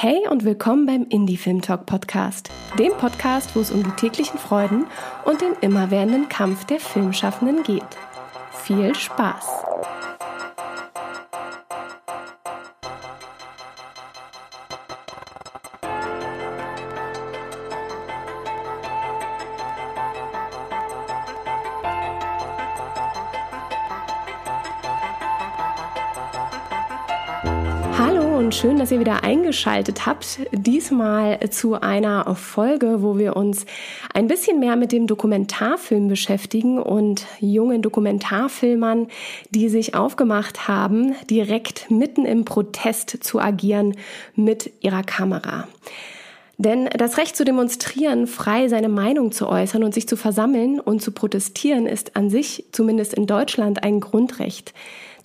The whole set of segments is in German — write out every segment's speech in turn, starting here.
Hey und willkommen beim Indie Film Talk Podcast, dem Podcast, wo es um die täglichen Freuden und den immerwährenden Kampf der Filmschaffenden geht. Viel Spaß! Schön, dass ihr wieder eingeschaltet habt. Diesmal zu einer Folge, wo wir uns ein bisschen mehr mit dem Dokumentarfilm beschäftigen und jungen Dokumentarfilmern, die sich aufgemacht haben, direkt mitten im Protest zu agieren mit ihrer Kamera. Denn das Recht zu demonstrieren, frei seine Meinung zu äußern und sich zu versammeln und zu protestieren, ist an sich, zumindest in Deutschland, ein Grundrecht.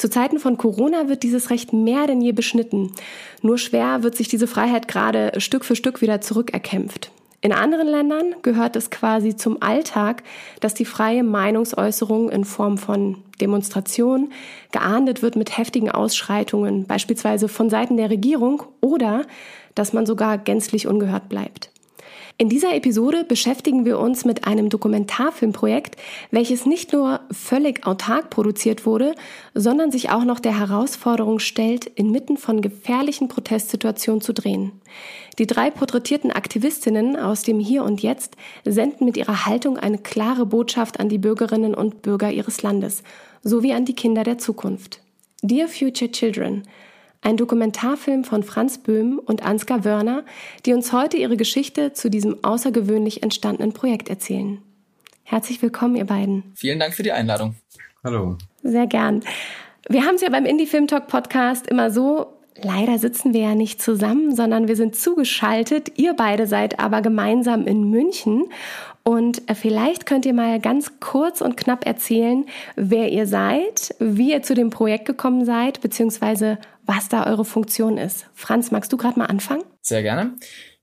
Zu Zeiten von Corona wird dieses Recht mehr denn je beschnitten. Nur schwer wird sich diese Freiheit gerade Stück für Stück wieder zurückerkämpft. In anderen Ländern gehört es quasi zum Alltag, dass die freie Meinungsäußerung in Form von Demonstrationen geahndet wird mit heftigen Ausschreitungen, beispielsweise von Seiten der Regierung oder dass man sogar gänzlich ungehört bleibt. In dieser Episode beschäftigen wir uns mit einem Dokumentarfilmprojekt, welches nicht nur völlig autark produziert wurde, sondern sich auch noch der Herausforderung stellt, inmitten von gefährlichen Protestsituationen zu drehen. Die drei porträtierten Aktivistinnen aus dem Hier und Jetzt senden mit ihrer Haltung eine klare Botschaft an die Bürgerinnen und Bürger ihres Landes sowie an die Kinder der Zukunft. Dear Future Children, ein Dokumentarfilm von Franz Böhm und Ansgar Wörner, die uns heute ihre Geschichte zu diesem außergewöhnlich entstandenen Projekt erzählen. Herzlich willkommen, ihr beiden. Vielen Dank für die Einladung. Hallo. Sehr gern. Wir haben es ja beim Indie Film Talk Podcast immer so, leider sitzen wir ja nicht zusammen, sondern wir sind zugeschaltet. Ihr beide seid aber gemeinsam in München und äh, vielleicht könnt ihr mal ganz kurz und knapp erzählen, wer ihr seid, wie ihr zu dem Projekt gekommen seid, beziehungsweise was da eure Funktion ist. Franz, magst du gerade mal anfangen? Sehr gerne.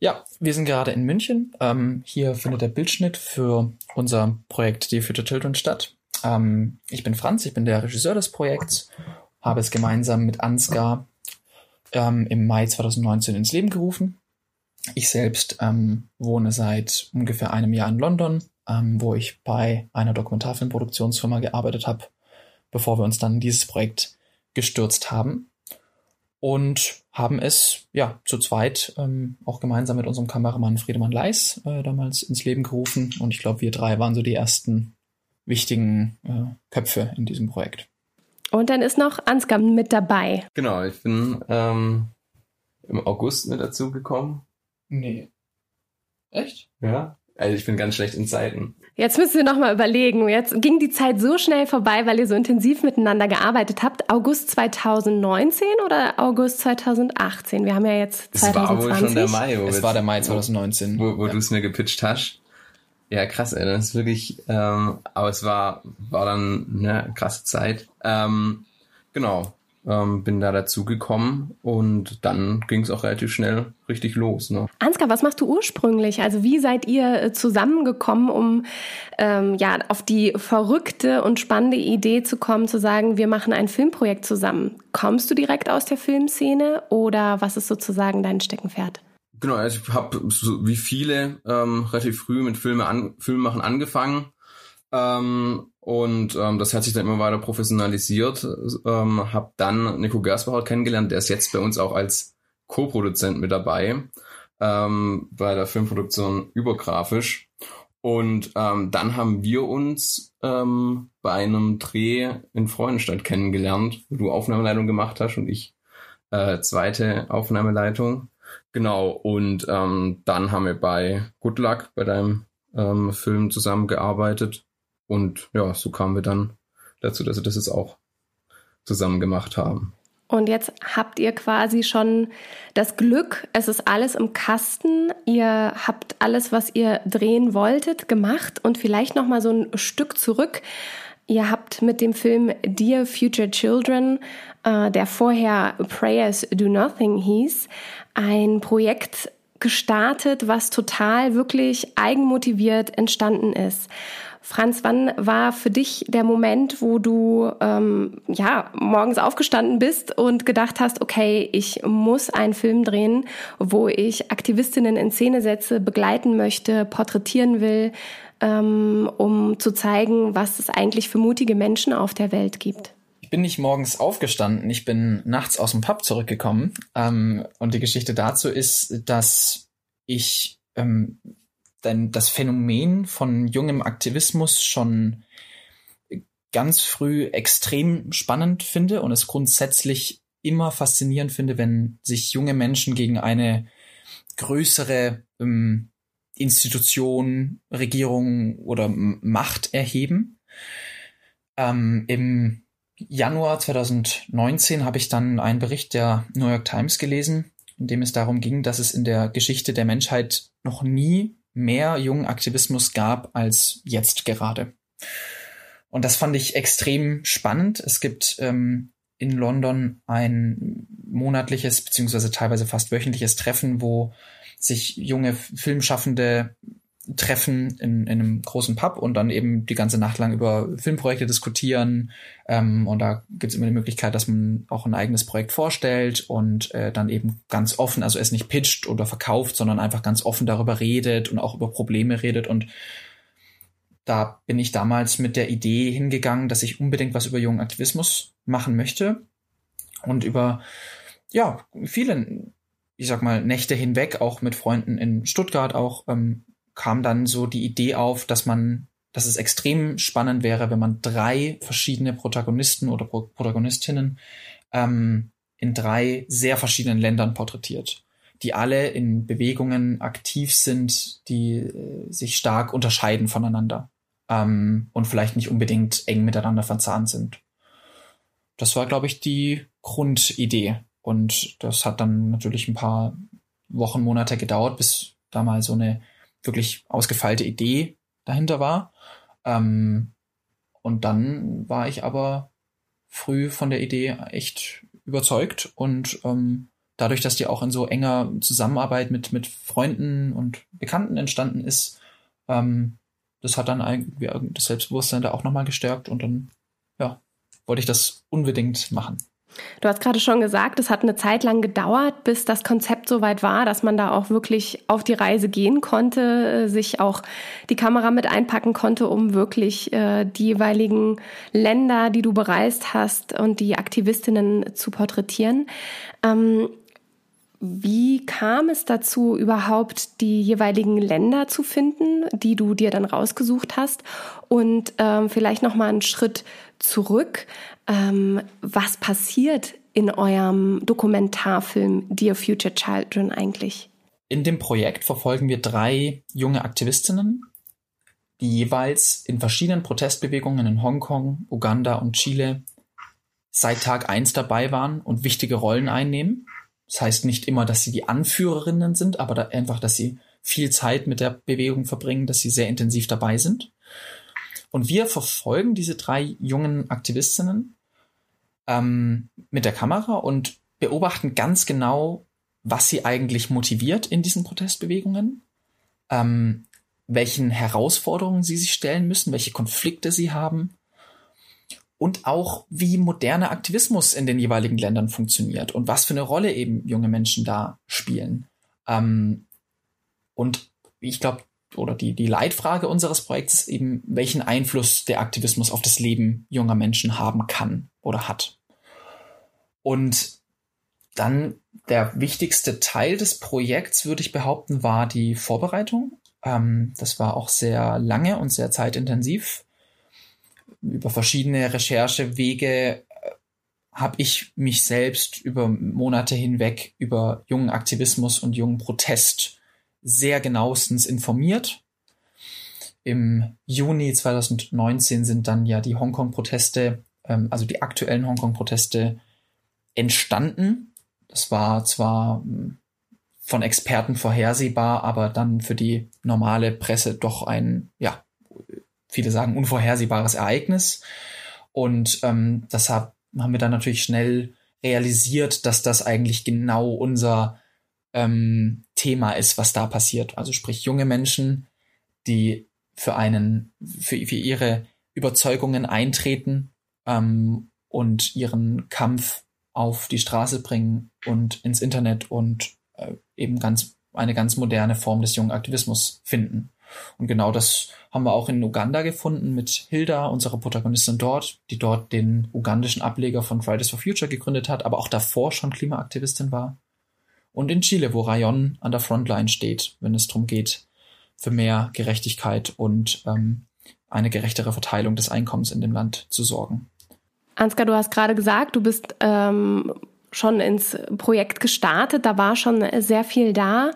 Ja, wir sind gerade in München. Ähm, hier findet der Bildschnitt für unser Projekt Die Future Children statt. Ähm, ich bin Franz, ich bin der Regisseur des Projekts, habe es gemeinsam mit Ansgar ähm, im Mai 2019 ins Leben gerufen. Ich selbst ähm, wohne seit ungefähr einem Jahr in London, ähm, wo ich bei einer Dokumentarfilmproduktionsfirma gearbeitet habe, bevor wir uns dann in dieses Projekt gestürzt haben und haben es ja zu zweit ähm, auch gemeinsam mit unserem Kameramann Friedemann Leis äh, damals ins Leben gerufen und ich glaube wir drei waren so die ersten wichtigen äh, Köpfe in diesem Projekt. Und dann ist noch Ansgar mit dabei. Genau, ich bin ähm, im August mit dazu gekommen. Nee. Echt? Ja. Also ich bin ganz schlecht in Zeiten. Jetzt müsst ihr nochmal überlegen. Jetzt ging die Zeit so schnell vorbei, weil ihr so intensiv miteinander gearbeitet habt. August 2019 oder August 2018? Wir haben ja jetzt 2020. Es war wohl schon der Mai. Wo es war der Mai 2019. Wo, wo ja. du es mir gepitcht hast. Ja, krass, ey. Das ist wirklich, ähm, aber es war, war dann eine krasse Zeit. Ähm, genau ähm, bin da dazu gekommen und dann ging es auch relativ schnell richtig los. Ne? Ansgar, was machst du ursprünglich? Also wie seid ihr äh, zusammengekommen, um ähm, ja auf die verrückte und spannende Idee zu kommen, zu sagen, wir machen ein Filmprojekt zusammen? Kommst du direkt aus der Filmszene oder was ist sozusagen dein Steckenpferd? Genau, also ich habe so wie viele ähm, relativ früh mit Filme an, Filmmachen angefangen. Ähm, und ähm, das hat sich dann immer weiter professionalisiert. Ähm, habe dann Nico Gersbauer kennengelernt, der ist jetzt bei uns auch als Co-Produzent mit dabei ähm, bei der Filmproduktion übergrafisch. Und ähm, dann haben wir uns ähm, bei einem Dreh in Freudenstadt kennengelernt, wo du Aufnahmeleitung gemacht hast und ich äh, zweite Aufnahmeleitung. Genau, und ähm, dann haben wir bei Good Luck, bei deinem ähm, Film zusammengearbeitet. Und ja, so kamen wir dann dazu, dass wir das jetzt auch zusammen gemacht haben. Und jetzt habt ihr quasi schon das Glück, es ist alles im Kasten. Ihr habt alles, was ihr drehen wolltet, gemacht und vielleicht noch mal so ein Stück zurück. Ihr habt mit dem Film Dear Future Children, äh, der vorher Prayers Do Nothing hieß, ein Projekt gestartet, was total wirklich eigenmotiviert entstanden ist. Franz, wann war für dich der Moment, wo du ähm, ja morgens aufgestanden bist und gedacht hast, okay, ich muss einen Film drehen, wo ich Aktivistinnen in Szene setze, begleiten möchte, porträtieren will, ähm, um zu zeigen, was es eigentlich für mutige Menschen auf der Welt gibt? Ich bin nicht morgens aufgestanden, ich bin nachts aus dem Pub zurückgekommen. Ähm, und die Geschichte dazu ist, dass ich ähm, dann das Phänomen von jungem Aktivismus schon ganz früh extrem spannend finde und es grundsätzlich immer faszinierend finde, wenn sich junge Menschen gegen eine größere ähm, Institution, Regierung oder Macht erheben. Ähm, Im Januar 2019 habe ich dann einen Bericht der New York Times gelesen, in dem es darum ging, dass es in der Geschichte der Menschheit noch nie mehr jungen Aktivismus gab als jetzt gerade. Und das fand ich extrem spannend. Es gibt ähm, in London ein monatliches beziehungsweise teilweise fast wöchentliches Treffen, wo sich junge Filmschaffende treffen in, in einem großen Pub und dann eben die ganze Nacht lang über Filmprojekte diskutieren. Ähm, und da gibt es immer die Möglichkeit, dass man auch ein eigenes Projekt vorstellt und äh, dann eben ganz offen, also es nicht pitcht oder verkauft, sondern einfach ganz offen darüber redet und auch über Probleme redet. Und da bin ich damals mit der Idee hingegangen, dass ich unbedingt was über jungen Aktivismus machen möchte und über ja viele ich sag mal, Nächte hinweg, auch mit Freunden in Stuttgart auch, ähm, kam dann so die Idee auf, dass man, dass es extrem spannend wäre, wenn man drei verschiedene Protagonisten oder Pro Protagonistinnen ähm, in drei sehr verschiedenen Ländern porträtiert, die alle in Bewegungen aktiv sind, die äh, sich stark unterscheiden voneinander ähm, und vielleicht nicht unbedingt eng miteinander verzahnt sind. Das war, glaube ich, die Grundidee. Und das hat dann natürlich ein paar Wochen, Monate gedauert, bis da mal so eine wirklich ausgefeilte Idee dahinter war. Ähm, und dann war ich aber früh von der Idee echt überzeugt und ähm, dadurch, dass die auch in so enger Zusammenarbeit mit, mit Freunden und Bekannten entstanden ist, ähm, das hat dann irgendwie das Selbstbewusstsein da auch nochmal gestärkt und dann, ja, wollte ich das unbedingt machen. Du hast gerade schon gesagt, es hat eine Zeit lang gedauert, bis das Konzept so weit war, dass man da auch wirklich auf die Reise gehen konnte, äh, sich auch die Kamera mit einpacken konnte, um wirklich äh, die jeweiligen Länder, die du bereist hast und die Aktivistinnen zu porträtieren. Ähm, wie kam es dazu, überhaupt die jeweiligen Länder zu finden, die du dir dann rausgesucht hast? Und ähm, vielleicht noch mal einen Schritt zurück. Ähm, was passiert in eurem Dokumentarfilm Dear Future Children eigentlich? In dem Projekt verfolgen wir drei junge Aktivistinnen, die jeweils in verschiedenen Protestbewegungen in Hongkong, Uganda und Chile seit Tag eins dabei waren und wichtige Rollen einnehmen. Das heißt nicht immer, dass sie die Anführerinnen sind, aber da einfach, dass sie viel Zeit mit der Bewegung verbringen, dass sie sehr intensiv dabei sind. Und wir verfolgen diese drei jungen Aktivistinnen ähm, mit der Kamera und beobachten ganz genau, was sie eigentlich motiviert in diesen Protestbewegungen, ähm, welchen Herausforderungen sie sich stellen müssen, welche Konflikte sie haben und auch wie moderner Aktivismus in den jeweiligen Ländern funktioniert und was für eine Rolle eben junge Menschen da spielen. Ähm, und ich glaube, oder die, die Leitfrage unseres Projekts ist eben, welchen Einfluss der Aktivismus auf das Leben junger Menschen haben kann oder hat. Und dann der wichtigste Teil des Projekts, würde ich behaupten, war die Vorbereitung. Ähm, das war auch sehr lange und sehr zeitintensiv. Über verschiedene Recherchewege äh, habe ich mich selbst über Monate hinweg über jungen Aktivismus und jungen Protest sehr genauestens informiert. Im Juni 2019 sind dann ja die Hongkong-Proteste, ähm, also die aktuellen Hongkong-Proteste entstanden. Das war zwar hm, von Experten vorhersehbar, aber dann für die normale Presse doch ein, ja, viele sagen unvorhersehbares Ereignis. Und ähm, deshalb haben wir dann natürlich schnell realisiert, dass das eigentlich genau unser ähm, Thema ist, was da passiert. Also sprich junge Menschen, die für einen, für, für ihre Überzeugungen eintreten ähm, und ihren Kampf auf die Straße bringen und ins Internet und äh, eben ganz eine ganz moderne Form des jungen Aktivismus finden. Und genau das haben wir auch in Uganda gefunden mit Hilda, unserer Protagonistin dort, die dort den ugandischen Ableger von Fridays for Future gegründet hat, aber auch davor schon Klimaaktivistin war. Und in Chile, wo Rayon an der Frontline steht, wenn es darum geht, für mehr Gerechtigkeit und ähm, eine gerechtere Verteilung des Einkommens in dem Land zu sorgen. Ansgar, du hast gerade gesagt, du bist ähm, schon ins Projekt gestartet, da war schon sehr viel da.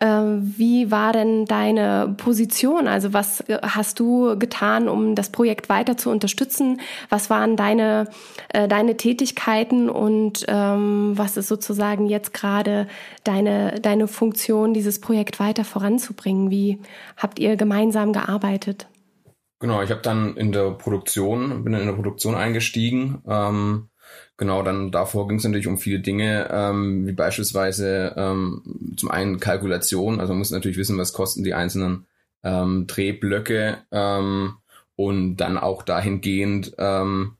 Ähm, wie war denn deine Position? Also was hast du getan, um das Projekt weiter zu unterstützen? Was waren deine, äh, deine Tätigkeiten und ähm, was ist sozusagen jetzt gerade deine, deine Funktion, dieses Projekt weiter voranzubringen? Wie habt ihr gemeinsam gearbeitet? Genau, ich habe dann in der Produktion, bin in der Produktion eingestiegen. Ähm, genau, dann davor ging es natürlich um viele Dinge, ähm, wie beispielsweise ähm, zum einen Kalkulation, also man muss natürlich wissen, was kosten die einzelnen ähm, Drehblöcke ähm, und dann auch dahingehend, ähm,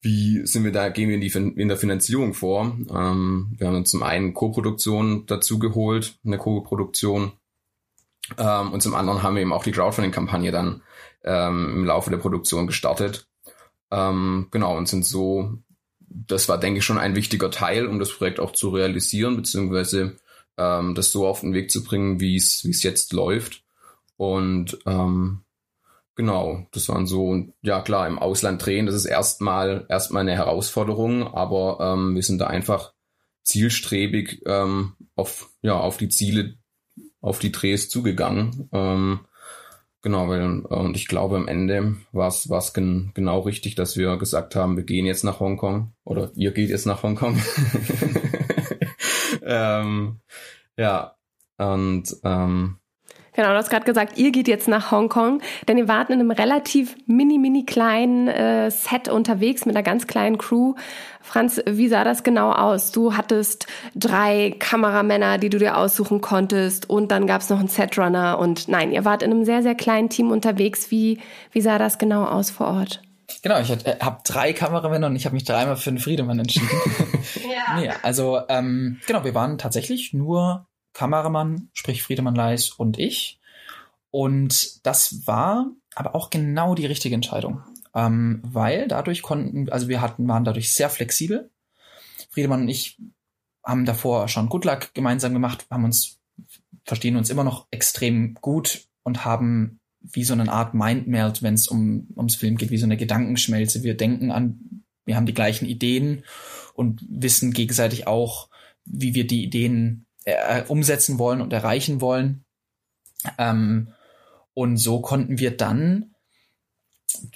wie sind wir da, gehen wir in, die, in der Finanzierung vor? Ähm, wir haben uns zum einen Co-Produktion dazu geholt, eine Co-Produktion, ähm, und zum anderen haben wir eben auch die Crowdfunding-Kampagne dann ähm, im Laufe der Produktion gestartet. Ähm, genau, und sind so, das war, denke ich, schon ein wichtiger Teil, um das Projekt auch zu realisieren, beziehungsweise ähm, das so auf den Weg zu bringen, wie es wie es jetzt läuft. Und ähm, genau, das waren so, ja klar, im Ausland drehen, das ist erstmal erstmal eine Herausforderung, aber ähm, wir sind da einfach zielstrebig ähm, auf, ja, auf die Ziele, auf die Drehs zugegangen. Ähm, Genau, weil, und ich glaube, am Ende war es gen, genau richtig, dass wir gesagt haben, wir gehen jetzt nach Hongkong oder ihr geht jetzt nach Hongkong. ähm, ja, und ähm, Genau, du hast gerade gesagt, ihr geht jetzt nach Hongkong, denn ihr wart in einem relativ mini, mini kleinen äh, Set unterwegs mit einer ganz kleinen Crew. Franz, wie sah das genau aus? Du hattest drei Kameramänner, die du dir aussuchen konntest und dann gab es noch einen Setrunner und nein, ihr wart in einem sehr, sehr kleinen Team unterwegs. Wie, wie sah das genau aus vor Ort? Genau, ich äh, habe drei Kameramänner und ich habe mich dreimal für den Friedemann entschieden. ja. Nee, also ähm, genau, wir waren tatsächlich nur Kameramann, sprich Friedemann Leis und ich. Und das war aber auch genau die richtige Entscheidung. Ähm, weil dadurch konnten, also wir hatten, waren dadurch sehr flexibel. Friedemann und ich haben davor schon Good Luck gemeinsam gemacht, haben uns, verstehen uns immer noch extrem gut und haben wie so eine Art Mindmeld, wenn es um, ums Film geht, wie so eine Gedankenschmelze. Wir denken an, wir haben die gleichen Ideen und wissen gegenseitig auch, wie wir die Ideen äh, umsetzen wollen und erreichen wollen. Ähm, und so konnten wir dann,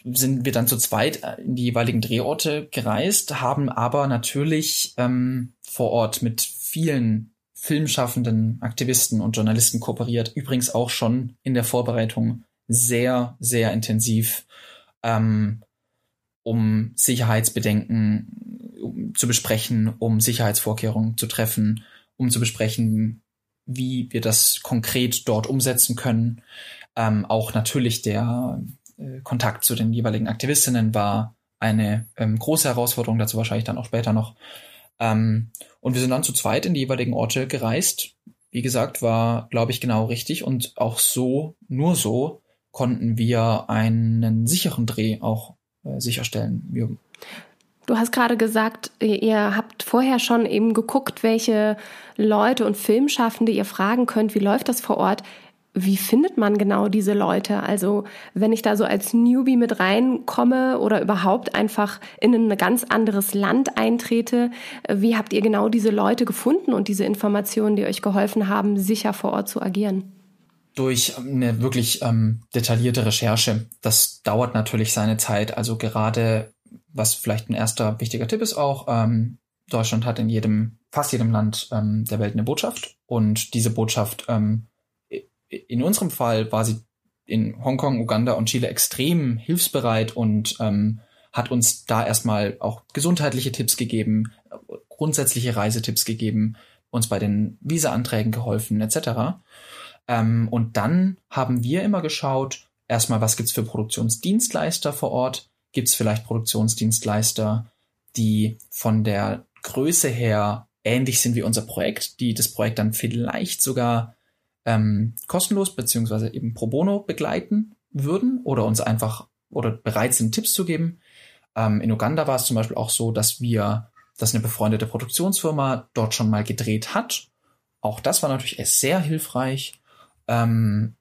sind wir dann zu zweit in die jeweiligen Drehorte gereist, haben aber natürlich ähm, vor Ort mit vielen filmschaffenden Aktivisten und Journalisten kooperiert. Übrigens auch schon in der Vorbereitung sehr, sehr intensiv, ähm, um Sicherheitsbedenken zu besprechen, um Sicherheitsvorkehrungen zu treffen, um zu besprechen, wie wir das konkret dort umsetzen können. Ähm, auch natürlich der äh, Kontakt zu den jeweiligen Aktivistinnen war eine ähm, große Herausforderung, dazu wahrscheinlich dann auch später noch. Ähm, und wir sind dann zu zweit in die jeweiligen Orte gereist. Wie gesagt, war, glaube ich, genau richtig. Und auch so, nur so, konnten wir einen sicheren Dreh auch äh, sicherstellen. Wir Du hast gerade gesagt, ihr habt vorher schon eben geguckt, welche Leute und Filmschaffende ihr fragen könnt, wie läuft das vor Ort. Wie findet man genau diese Leute? Also wenn ich da so als Newbie mit reinkomme oder überhaupt einfach in ein ganz anderes Land eintrete, wie habt ihr genau diese Leute gefunden und diese Informationen, die euch geholfen haben, sicher vor Ort zu agieren? Durch eine wirklich ähm, detaillierte Recherche. Das dauert natürlich seine Zeit. Also gerade was vielleicht ein erster wichtiger Tipp ist auch, ähm, Deutschland hat in jedem, fast jedem Land ähm, der Welt eine Botschaft. Und diese Botschaft, ähm, in unserem Fall war sie in Hongkong, Uganda und Chile extrem hilfsbereit und ähm, hat uns da erstmal auch gesundheitliche Tipps gegeben, grundsätzliche Reisetipps gegeben, uns bei den Visa-Anträgen geholfen, etc. Ähm, und dann haben wir immer geschaut, erstmal, was gibt's für Produktionsdienstleister vor Ort? Gibt's vielleicht Produktionsdienstleister, die von der Größe her ähnlich sind wie unser Projekt, die das Projekt dann vielleicht sogar ähm, kostenlos beziehungsweise eben pro bono begleiten würden oder uns einfach oder bereit sind, Tipps zu geben. Ähm, in Uganda war es zum Beispiel auch so, dass wir, dass eine befreundete Produktionsfirma dort schon mal gedreht hat. Auch das war natürlich sehr hilfreich. Ähm,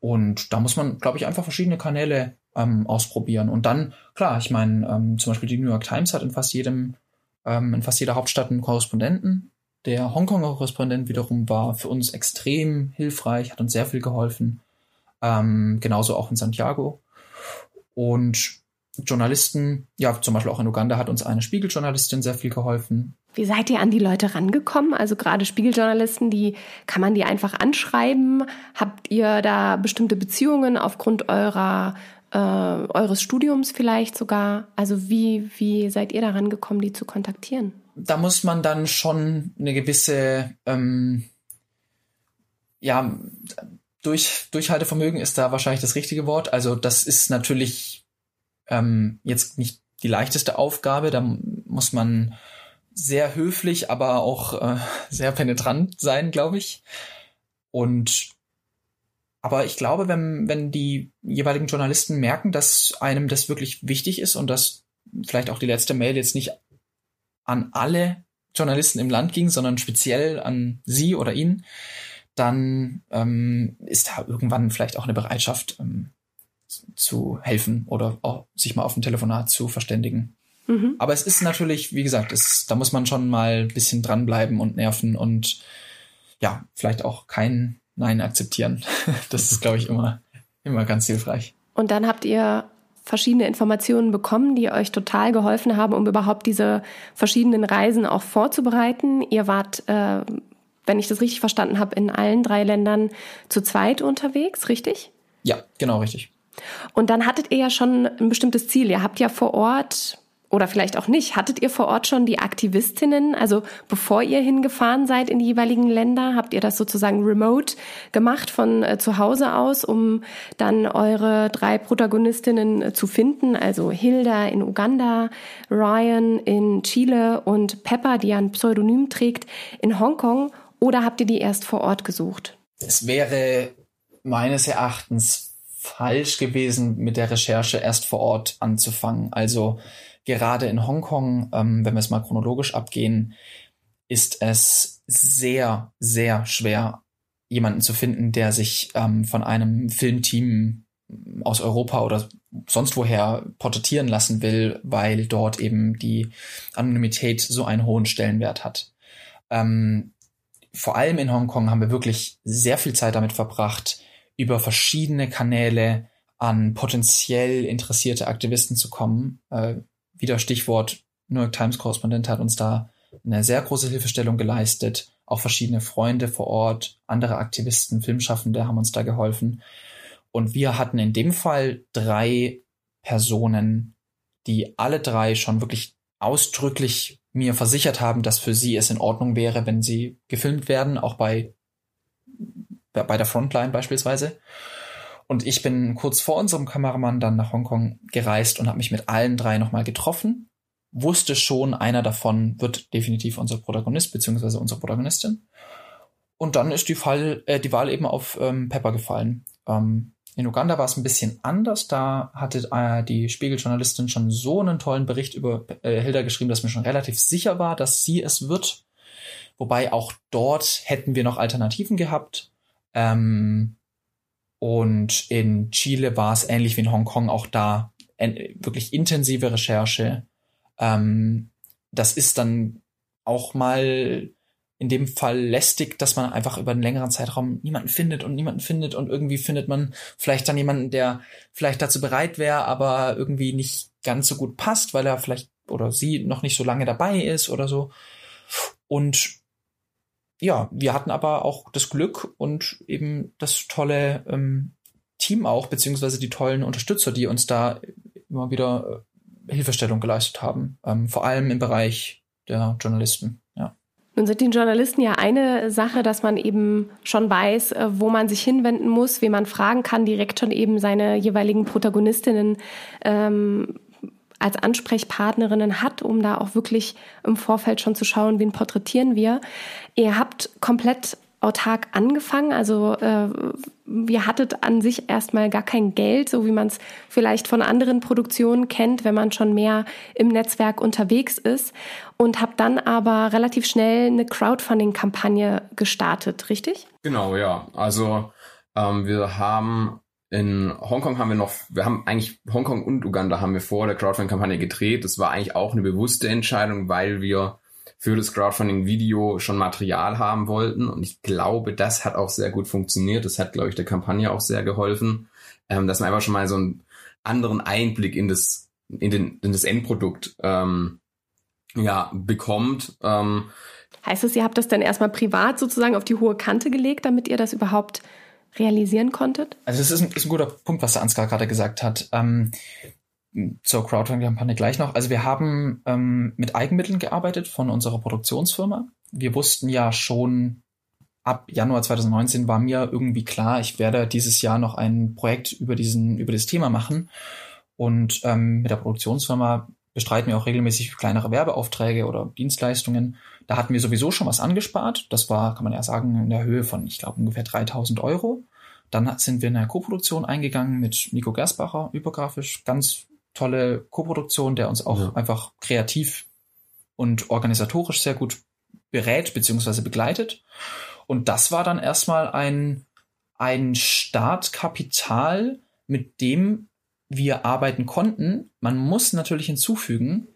und da muss man, glaube ich, einfach verschiedene Kanäle ähm, ausprobieren. Und dann, klar, ich meine, ähm, zum Beispiel die New York Times hat in fast jedem, ähm, in fast jeder Hauptstadt einen Korrespondenten. Der Hongkonger Korrespondent wiederum war für uns extrem hilfreich, hat uns sehr viel geholfen. Ähm, genauso auch in Santiago. Und Journalisten, ja, zum Beispiel auch in Uganda hat uns eine Spiegeljournalistin sehr viel geholfen. Wie seid ihr an die Leute rangekommen? Also gerade Spiegeljournalisten, die kann man die einfach anschreiben? Habt ihr da bestimmte Beziehungen aufgrund eurer äh, eures Studiums vielleicht sogar? Also wie wie seid ihr daran gekommen, die zu kontaktieren? Da muss man dann schon eine gewisse ähm, ja durch Durchhaltevermögen ist da wahrscheinlich das richtige Wort. Also das ist natürlich ähm, jetzt nicht die leichteste Aufgabe. Da muss man sehr höflich, aber auch äh, sehr penetrant sein, glaube ich. Und aber ich glaube, wenn, wenn die jeweiligen Journalisten merken, dass einem das wirklich wichtig ist und dass vielleicht auch die letzte Mail jetzt nicht an alle Journalisten im Land ging, sondern speziell an sie oder ihn, dann ähm, ist da irgendwann vielleicht auch eine Bereitschaft ähm, zu helfen oder auch sich mal auf ein Telefonat zu verständigen. Mhm. Aber es ist natürlich, wie gesagt, es, da muss man schon mal ein bisschen dranbleiben und nerven und ja, vielleicht auch kein Nein akzeptieren. Das ist, glaube ich, immer, immer ganz hilfreich. Und dann habt ihr verschiedene Informationen bekommen, die euch total geholfen haben, um überhaupt diese verschiedenen Reisen auch vorzubereiten. Ihr wart, äh, wenn ich das richtig verstanden habe, in allen drei Ländern zu zweit unterwegs, richtig? Ja, genau richtig. Und dann hattet ihr ja schon ein bestimmtes Ziel. Ihr habt ja vor Ort oder vielleicht auch nicht, hattet ihr vor Ort schon die Aktivistinnen? Also bevor ihr hingefahren seid in die jeweiligen Länder, habt ihr das sozusagen remote gemacht von äh, zu Hause aus, um dann eure drei Protagonistinnen äh, zu finden? Also Hilda in Uganda, Ryan in Chile und Pepper, die ein Pseudonym trägt, in Hongkong. Oder habt ihr die erst vor Ort gesucht? Es wäre meines Erachtens falsch gewesen, mit der Recherche erst vor Ort anzufangen. Also gerade in Hongkong, ähm, wenn wir es mal chronologisch abgehen, ist es sehr, sehr schwer, jemanden zu finden, der sich ähm, von einem Filmteam aus Europa oder sonst woher porträtieren lassen will, weil dort eben die Anonymität so einen hohen Stellenwert hat. Ähm, vor allem in Hongkong haben wir wirklich sehr viel Zeit damit verbracht, über verschiedene Kanäle an potenziell interessierte Aktivisten zu kommen. Äh, wieder Stichwort New York Times Korrespondent hat uns da eine sehr große Hilfestellung geleistet. Auch verschiedene Freunde vor Ort, andere Aktivisten, Filmschaffende haben uns da geholfen. Und wir hatten in dem Fall drei Personen, die alle drei schon wirklich ausdrücklich mir versichert haben, dass für sie es in Ordnung wäre, wenn sie gefilmt werden, auch bei, bei der Frontline beispielsweise. Und ich bin kurz vor unserem Kameramann dann nach Hongkong gereist und habe mich mit allen drei nochmal getroffen. Wusste schon, einer davon wird definitiv unser Protagonist beziehungsweise unsere Protagonistin. Und dann ist die, Fall, äh, die Wahl eben auf ähm, Pepper gefallen. Ähm, in Uganda war es ein bisschen anders. Da hatte äh, die Spiegeljournalistin schon so einen tollen Bericht über äh, Hilda geschrieben, dass mir schon relativ sicher war, dass sie es wird. Wobei auch dort hätten wir noch Alternativen gehabt. Ähm, und in Chile war es ähnlich wie in Hongkong auch da wirklich intensive Recherche. Ähm, das ist dann auch mal in dem Fall lästig, dass man einfach über einen längeren Zeitraum niemanden findet und niemanden findet und irgendwie findet man vielleicht dann jemanden, der vielleicht dazu bereit wäre, aber irgendwie nicht ganz so gut passt, weil er vielleicht oder sie noch nicht so lange dabei ist oder so. Und ja, wir hatten aber auch das Glück und eben das tolle ähm, Team auch, beziehungsweise die tollen Unterstützer, die uns da immer wieder äh, Hilfestellung geleistet haben. Ähm, vor allem im Bereich der Journalisten. Nun sind die Journalisten ja eine Sache, dass man eben schon weiß, äh, wo man sich hinwenden muss, wen man fragen kann, direkt schon eben seine jeweiligen Protagonistinnen ähm, als Ansprechpartnerinnen hat, um da auch wirklich im Vorfeld schon zu schauen, wen porträtieren wir. Ihr habt komplett autark angefangen, also äh, ihr hattet an sich erstmal gar kein Geld, so wie man es vielleicht von anderen Produktionen kennt, wenn man schon mehr im Netzwerk unterwegs ist und habt dann aber relativ schnell eine Crowdfunding-Kampagne gestartet, richtig? Genau, ja. Also ähm, wir haben in Hongkong haben wir noch, wir haben eigentlich Hongkong und Uganda haben wir vor der Crowdfunding-Kampagne gedreht. Das war eigentlich auch eine bewusste Entscheidung, weil wir für das Crowdfunding-Video schon Material haben wollten. Und ich glaube, das hat auch sehr gut funktioniert. Das hat, glaube ich, der Kampagne auch sehr geholfen, ähm, dass man einfach schon mal so einen anderen Einblick in das, in, den, in das Endprodukt ähm, ja, bekommt. Ähm, heißt es, ihr habt das dann erstmal privat sozusagen auf die hohe Kante gelegt, damit ihr das überhaupt realisieren konntet? Also das ist ein, ist ein guter Punkt, was der Ansgar gerade gesagt hat. Ähm, zur Crowdfunding-Kampagne gleich noch. Also wir haben ähm, mit Eigenmitteln gearbeitet von unserer Produktionsfirma. Wir wussten ja schon ab Januar 2019 war mir irgendwie klar, ich werde dieses Jahr noch ein Projekt über diesen über das Thema machen und ähm, mit der Produktionsfirma bestreiten wir auch regelmäßig kleinere Werbeaufträge oder Dienstleistungen. Da hatten wir sowieso schon was angespart. Das war, kann man ja sagen, in der Höhe von, ich glaube, ungefähr 3000 Euro. Dann sind wir in eine Koproduktion eingegangen mit Nico Gersbacher, übergrafisch, ganz tolle Koproduktion, der uns auch ja. einfach kreativ und organisatorisch sehr gut berät bzw. begleitet. Und das war dann erstmal ein, ein Startkapital, mit dem wir arbeiten konnten. Man muss natürlich hinzufügen,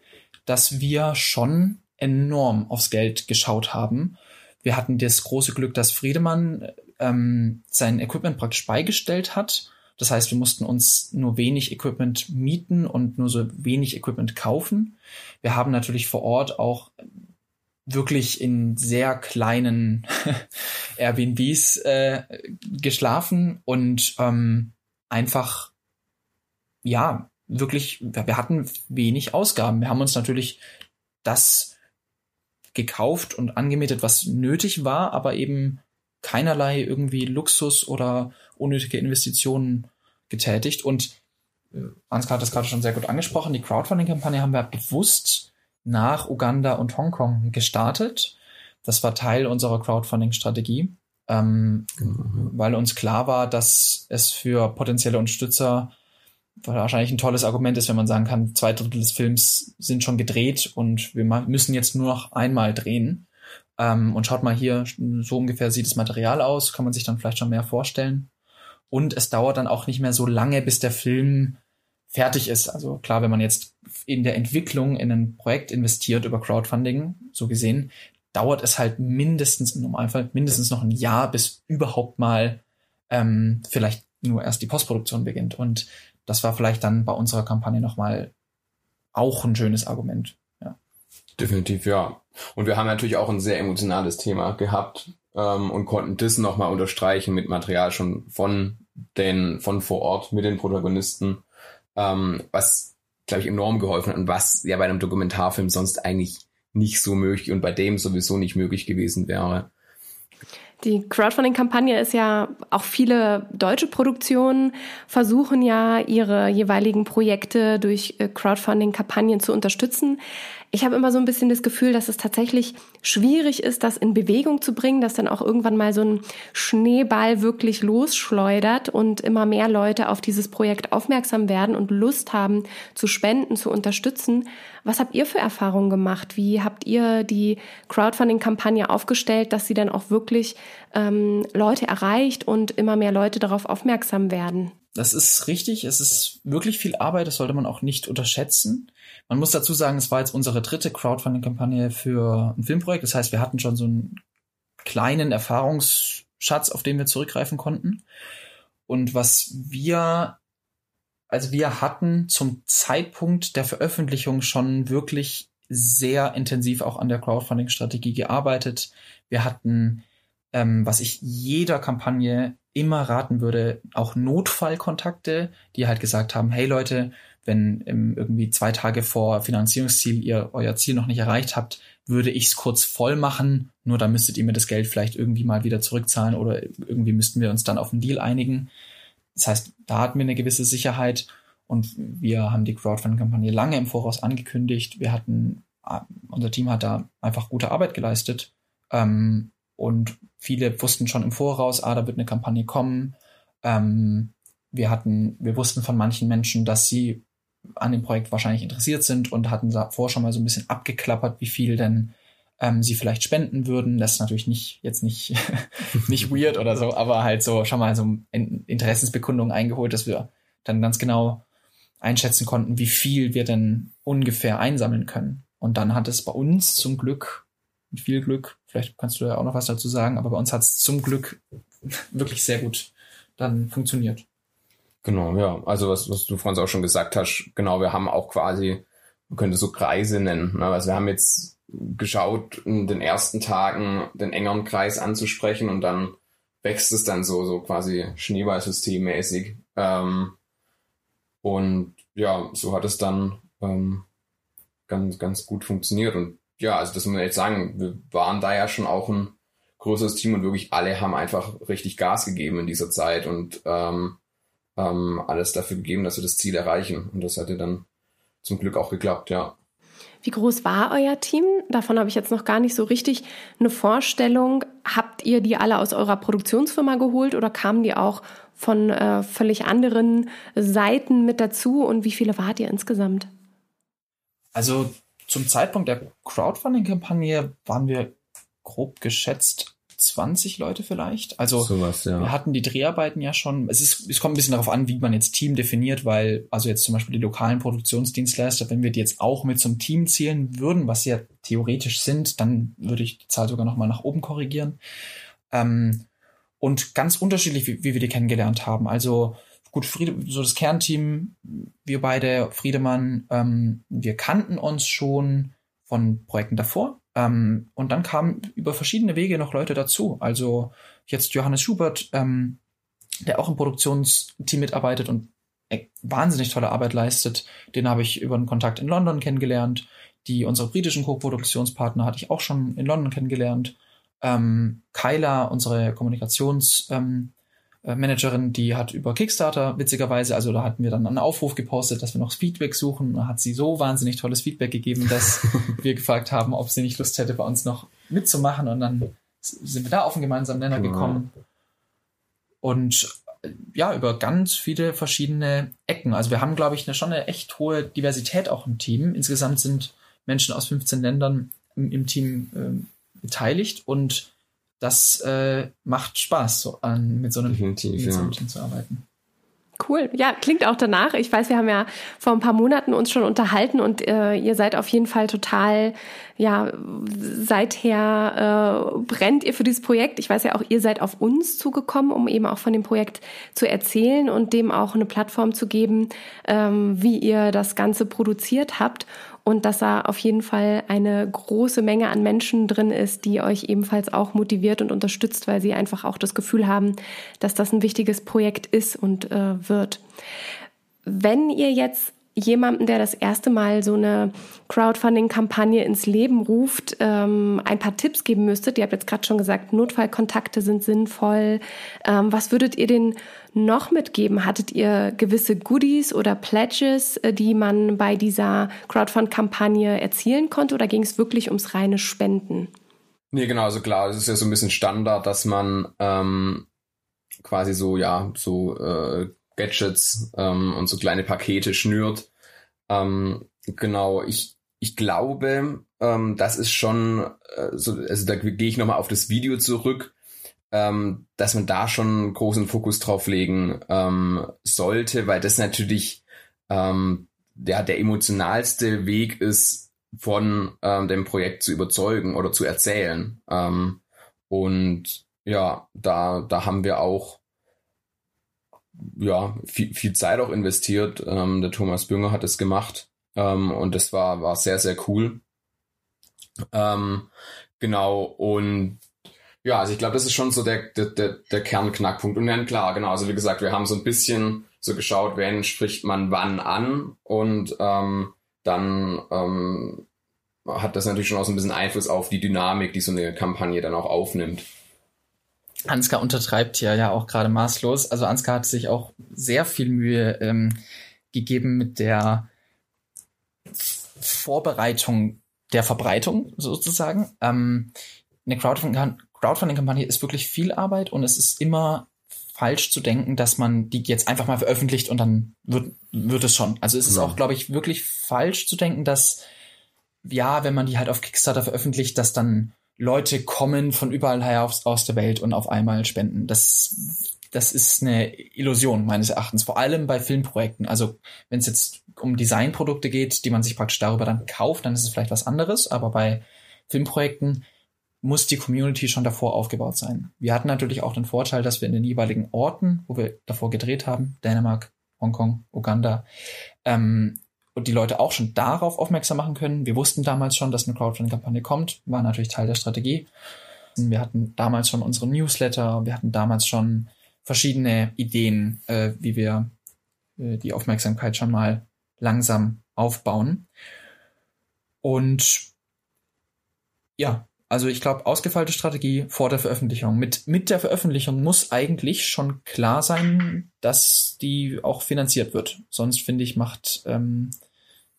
dass wir schon enorm aufs Geld geschaut haben. Wir hatten das große Glück, dass Friedemann ähm, sein Equipment praktisch beigestellt hat. Das heißt, wir mussten uns nur wenig Equipment mieten und nur so wenig Equipment kaufen. Wir haben natürlich vor Ort auch wirklich in sehr kleinen Airbnbs äh, geschlafen und ähm, einfach ja wirklich wir hatten wenig Ausgaben. Wir haben uns natürlich das gekauft und angemietet, was nötig war, aber eben keinerlei irgendwie Luxus oder unnötige Investitionen getätigt. Und äh, Ansgar hat das gerade schon sehr gut angesprochen. Die Crowdfunding-Kampagne haben wir bewusst nach Uganda und Hongkong gestartet. Das war Teil unserer Crowdfunding-Strategie, ähm, mhm. weil uns klar war, dass es für potenzielle Unterstützer wahrscheinlich ein tolles Argument ist, wenn man sagen kann, zwei Drittel des Films sind schon gedreht und wir müssen jetzt nur noch einmal drehen. Ähm, und schaut mal hier, so ungefähr sieht das Material aus, kann man sich dann vielleicht schon mehr vorstellen. Und es dauert dann auch nicht mehr so lange, bis der Film fertig ist. Also klar, wenn man jetzt in der Entwicklung in ein Projekt investiert über Crowdfunding, so gesehen, dauert es halt mindestens im Normalfall mindestens noch ein Jahr, bis überhaupt mal ähm, vielleicht nur erst die Postproduktion beginnt. Und das war vielleicht dann bei unserer Kampagne nochmal auch ein schönes Argument. Ja. Definitiv, ja. Und wir haben natürlich auch ein sehr emotionales Thema gehabt ähm, und konnten das nochmal unterstreichen mit Material schon von den, von vor Ort mit den Protagonisten, ähm, was, glaube ich, enorm geholfen hat und was ja bei einem Dokumentarfilm sonst eigentlich nicht so möglich und bei dem sowieso nicht möglich gewesen wäre. Die Crowdfunding-Kampagne ist ja, auch viele deutsche Produktionen versuchen ja, ihre jeweiligen Projekte durch äh, Crowdfunding-Kampagnen zu unterstützen ich habe immer so ein bisschen das Gefühl, dass es tatsächlich schwierig ist, das in Bewegung zu bringen, dass dann auch irgendwann mal so ein Schneeball wirklich losschleudert und immer mehr Leute auf dieses Projekt aufmerksam werden und Lust haben zu spenden, zu unterstützen. Was habt ihr für Erfahrungen gemacht? Wie habt ihr die Crowdfunding-Kampagne aufgestellt, dass sie dann auch wirklich ähm, Leute erreicht und immer mehr Leute darauf aufmerksam werden? Das ist richtig. Es ist wirklich viel Arbeit. Das sollte man auch nicht unterschätzen. Man muss dazu sagen, es war jetzt unsere dritte Crowdfunding-Kampagne für ein Filmprojekt. Das heißt, wir hatten schon so einen kleinen Erfahrungsschatz, auf den wir zurückgreifen konnten. Und was wir, also wir hatten zum Zeitpunkt der Veröffentlichung schon wirklich sehr intensiv auch an der Crowdfunding-Strategie gearbeitet. Wir hatten, ähm, was ich jeder Kampagne immer raten würde, auch Notfallkontakte, die halt gesagt haben, hey Leute, wenn im, irgendwie zwei Tage vor Finanzierungsziel ihr euer Ziel noch nicht erreicht habt, würde ich es kurz voll machen, nur dann müsstet ihr mir das Geld vielleicht irgendwie mal wieder zurückzahlen oder irgendwie müssten wir uns dann auf einen Deal einigen. Das heißt, da hatten wir eine gewisse Sicherheit und wir haben die Crowdfunding-Kampagne lange im Voraus angekündigt. Wir hatten, äh, unser Team hat da einfach gute Arbeit geleistet. Ähm, und viele wussten schon im Voraus, ah, da wird eine Kampagne kommen. Ähm, wir hatten, wir wussten von manchen Menschen, dass sie an dem Projekt wahrscheinlich interessiert sind und hatten davor schon mal so ein bisschen abgeklappert, wie viel denn ähm, sie vielleicht spenden würden. Das ist natürlich nicht jetzt nicht nicht weird oder so, aber halt so schon mal so Interessensbekundungen eingeholt, dass wir dann ganz genau einschätzen konnten, wie viel wir denn ungefähr einsammeln können. Und dann hat es bei uns zum Glück, mit viel Glück, vielleicht kannst du ja auch noch was dazu sagen, aber bei uns hat es zum Glück wirklich sehr gut dann funktioniert. Genau, ja. Also was, was du vorhin auch schon gesagt hast, genau, wir haben auch quasi, man könnte so Kreise nennen. Ne? Also wir haben jetzt geschaut, in den ersten Tagen den engeren Kreis anzusprechen und dann wächst es dann so, so quasi Schneeballsystemmäßig. Ähm, und ja, so hat es dann ähm, ganz, ganz gut funktioniert. Und ja, also das muss man echt sagen, wir waren da ja schon auch ein größeres Team und wirklich alle haben einfach richtig Gas gegeben in dieser Zeit und ähm, ähm, alles dafür gegeben, dass wir das Ziel erreichen. Und das hatte dann zum Glück auch geklappt, ja. Wie groß war euer Team? Davon habe ich jetzt noch gar nicht so richtig eine Vorstellung. Habt ihr die alle aus eurer Produktionsfirma geholt oder kamen die auch von äh, völlig anderen Seiten mit dazu? Und wie viele wart ihr insgesamt? Also zum Zeitpunkt der Crowdfunding-Kampagne waren wir grob geschätzt 20 Leute vielleicht. Also Sowas, ja. wir hatten die Dreharbeiten ja schon. Es ist, es kommt ein bisschen darauf an, wie man jetzt Team definiert, weil also jetzt zum Beispiel die lokalen Produktionsdienstleister, wenn wir die jetzt auch mit zum Team zählen würden, was sie ja theoretisch sind, dann würde ich die Zahl sogar noch mal nach oben korrigieren. Ähm, und ganz unterschiedlich, wie, wie wir die kennengelernt haben. Also gut, Friede, so das Kernteam, wir beide, Friedemann, ähm, wir kannten uns schon von Projekten davor. Ähm, und dann kamen über verschiedene Wege noch Leute dazu. Also jetzt Johannes Schubert, ähm, der auch im Produktionsteam mitarbeitet und wahnsinnig tolle Arbeit leistet. Den habe ich über einen Kontakt in London kennengelernt. Die unsere britischen Co-Produktionspartner hatte ich auch schon in London kennengelernt. Ähm, Kyla, unsere Kommunikations ähm, äh, Managerin, die hat über Kickstarter witzigerweise, also da hatten wir dann einen Aufruf gepostet, dass wir noch Feedback suchen. Da hat sie so wahnsinnig tolles Feedback gegeben, dass wir gefragt haben, ob sie nicht Lust hätte, bei uns noch mitzumachen. Und dann sind wir da auf einen gemeinsamen Nenner genau. gekommen. Und äh, ja, über ganz viele verschiedene Ecken. Also wir haben, glaube ich, eine, schon eine echt hohe Diversität auch im Team. Insgesamt sind Menschen aus 15 Ländern im, im Team äh, beteiligt und das äh, macht Spaß, so an, mit so einem Definitiv, ja. Team zu arbeiten. Cool. Ja, klingt auch danach. Ich weiß, wir haben ja vor ein paar Monaten uns schon unterhalten und äh, ihr seid auf jeden Fall total, ja, seither äh, brennt ihr für dieses Projekt. Ich weiß ja auch, ihr seid auf uns zugekommen, um eben auch von dem Projekt zu erzählen und dem auch eine Plattform zu geben, ähm, wie ihr das Ganze produziert habt und dass da auf jeden Fall eine große Menge an Menschen drin ist, die euch ebenfalls auch motiviert und unterstützt, weil sie einfach auch das Gefühl haben, dass das ein wichtiges Projekt ist und äh, wird. Wenn ihr jetzt jemanden, der das erste Mal so eine Crowdfunding-Kampagne ins Leben ruft, ähm, ein paar Tipps geben müsstet. Ihr habt jetzt gerade schon gesagt, Notfallkontakte sind sinnvoll. Ähm, was würdet ihr den noch mitgeben? Hattet ihr gewisse Goodies oder Pledges, äh, die man bei dieser Crowdfund-Kampagne erzielen konnte oder ging es wirklich ums reine Spenden? Nee, genau, also klar, es ist ja so ein bisschen Standard, dass man ähm, quasi so, ja, so äh, Gadgets ähm, und so kleine Pakete schnürt. Ähm, genau, ich, ich glaube, ähm, das ist schon, äh, so, also da gehe ich nochmal auf das Video zurück, ähm, dass man da schon großen Fokus drauf legen ähm, sollte, weil das natürlich ähm, ja, der emotionalste Weg ist, von ähm, dem Projekt zu überzeugen oder zu erzählen. Ähm, und ja, da, da haben wir auch ja, viel, viel Zeit auch investiert. Ähm, der Thomas Bünger hat es gemacht ähm, und das war, war sehr, sehr cool. Ähm, genau, und ja, also ich glaube, das ist schon so der, der, der, der Kernknackpunkt. Und dann klar, genau, also wie gesagt, wir haben so ein bisschen so geschaut, wen spricht man wann an und ähm, dann ähm, hat das natürlich schon auch so ein bisschen Einfluss auf die Dynamik, die so eine Kampagne dann auch aufnimmt. Ansgar untertreibt hier ja auch gerade maßlos. Also Ansgar hat sich auch sehr viel Mühe ähm, gegeben mit der Vorbereitung der Verbreitung sozusagen. Ähm, eine Crowdfunding-Kampagne ist wirklich viel Arbeit und es ist immer falsch zu denken, dass man die jetzt einfach mal veröffentlicht und dann wird, wird es schon. Also es ist ja. auch, glaube ich, wirklich falsch zu denken, dass ja, wenn man die halt auf Kickstarter veröffentlicht, dass dann Leute kommen von überall her aus, aus der Welt und auf einmal spenden. Das, das ist eine Illusion meines Erachtens, vor allem bei Filmprojekten. Also wenn es jetzt um Designprodukte geht, die man sich praktisch darüber dann kauft, dann ist es vielleicht was anderes, aber bei Filmprojekten muss die Community schon davor aufgebaut sein. Wir hatten natürlich auch den Vorteil, dass wir in den jeweiligen Orten, wo wir davor gedreht haben, Dänemark, Hongkong, Uganda, ähm, und die Leute auch schon darauf aufmerksam machen können. Wir wussten damals schon, dass eine Crowdfunding-Kampagne kommt, war natürlich Teil der Strategie. Wir hatten damals schon unsere Newsletter, wir hatten damals schon verschiedene Ideen, äh, wie wir äh, die Aufmerksamkeit schon mal langsam aufbauen. Und ja, also ich glaube, ausgefeilte Strategie vor der Veröffentlichung. Mit, mit der Veröffentlichung muss eigentlich schon klar sein, dass die auch finanziert wird. Sonst finde ich, macht, ähm,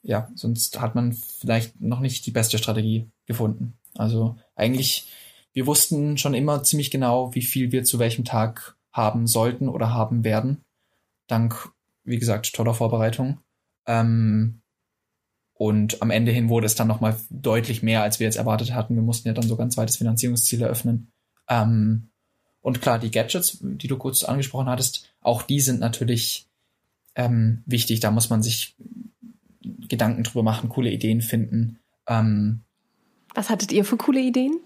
ja, sonst hat man vielleicht noch nicht die beste Strategie gefunden. Also eigentlich, wir wussten schon immer ziemlich genau, wie viel wir zu welchem Tag haben sollten oder haben werden. Dank, wie gesagt, toller Vorbereitung. Ähm, und am Ende hin wurde es dann nochmal deutlich mehr, als wir jetzt erwartet hatten. Wir mussten ja dann sogar ein zweites Finanzierungsziel eröffnen. Ähm, und klar, die Gadgets, die du kurz angesprochen hattest, auch die sind natürlich ähm, wichtig. Da muss man sich Gedanken drüber machen, coole Ideen finden. Ähm, was hattet ihr für coole Ideen?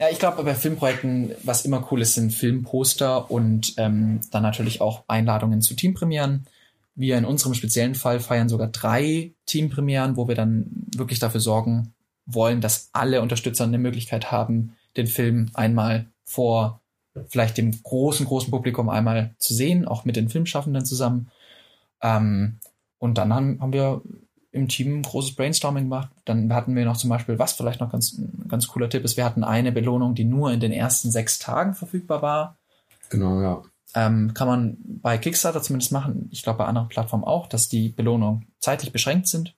Ja, ich glaube, bei Filmprojekten, was immer cool ist, sind Filmposter und ähm, dann natürlich auch Einladungen zu Teampremieren. Wir in unserem speziellen Fall feiern sogar drei Teampremieren, wo wir dann wirklich dafür sorgen wollen, dass alle Unterstützer eine Möglichkeit haben, den Film einmal vor vielleicht dem großen, großen Publikum einmal zu sehen, auch mit den Filmschaffenden zusammen. Ähm, und dann haben, haben wir im Team ein großes Brainstorming gemacht. Dann hatten wir noch zum Beispiel, was vielleicht noch ganz, ganz cooler Tipp ist, wir hatten eine Belohnung, die nur in den ersten sechs Tagen verfügbar war. Genau, ja. Ähm, kann man bei Kickstarter zumindest machen. Ich glaube bei anderen Plattformen auch, dass die Belohnungen zeitlich beschränkt sind.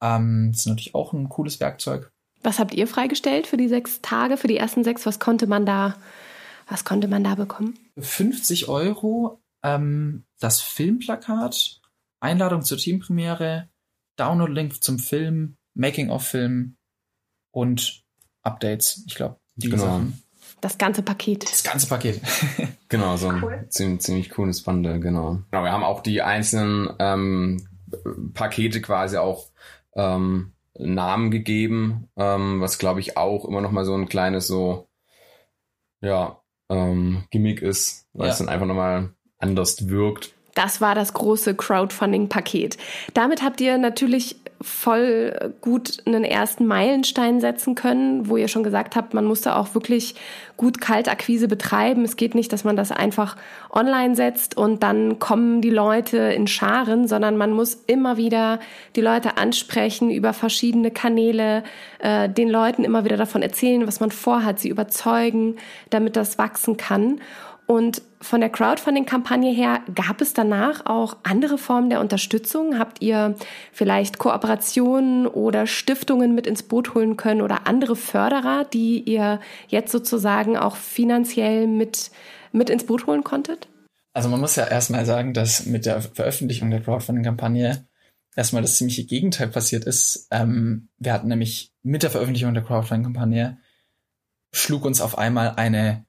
Ähm, das ist natürlich auch ein cooles Werkzeug. Was habt ihr freigestellt für die sechs Tage, für die ersten sechs? Was konnte man da, was konnte man da bekommen? 50 Euro, ähm, das Filmplakat, Einladung zur Teampremiere, Download-Link zum Film, Making-of-Film und Updates. Ich glaube, die genau. Sachen. Das ganze Paket. Das ganze Paket. genau, so ein cool. ziemlich, ziemlich cooles Bundle, genau. Genau, wir haben auch die einzelnen ähm, Pakete quasi auch ähm, Namen gegeben, ähm, was glaube ich auch immer noch mal so ein kleines so ja ähm, Gimmick ist, weil ja. es dann einfach noch mal anders wirkt. Das war das große Crowdfunding-Paket. Damit habt ihr natürlich voll gut einen ersten Meilenstein setzen können, wo ihr schon gesagt habt, man musste auch wirklich gut Kaltakquise betreiben. Es geht nicht, dass man das einfach online setzt und dann kommen die Leute in Scharen, sondern man muss immer wieder die Leute ansprechen über verschiedene Kanäle, äh, den Leuten immer wieder davon erzählen, was man vorhat, sie überzeugen, damit das wachsen kann. Und von der Crowdfunding-Kampagne her, gab es danach auch andere Formen der Unterstützung? Habt ihr vielleicht Kooperationen oder Stiftungen mit ins Boot holen können oder andere Förderer, die ihr jetzt sozusagen auch finanziell mit, mit ins Boot holen konntet? Also man muss ja erstmal sagen, dass mit der Veröffentlichung der Crowdfunding-Kampagne erstmal das ziemliche Gegenteil passiert ist. Ähm, wir hatten nämlich mit der Veröffentlichung der Crowdfunding-Kampagne schlug uns auf einmal eine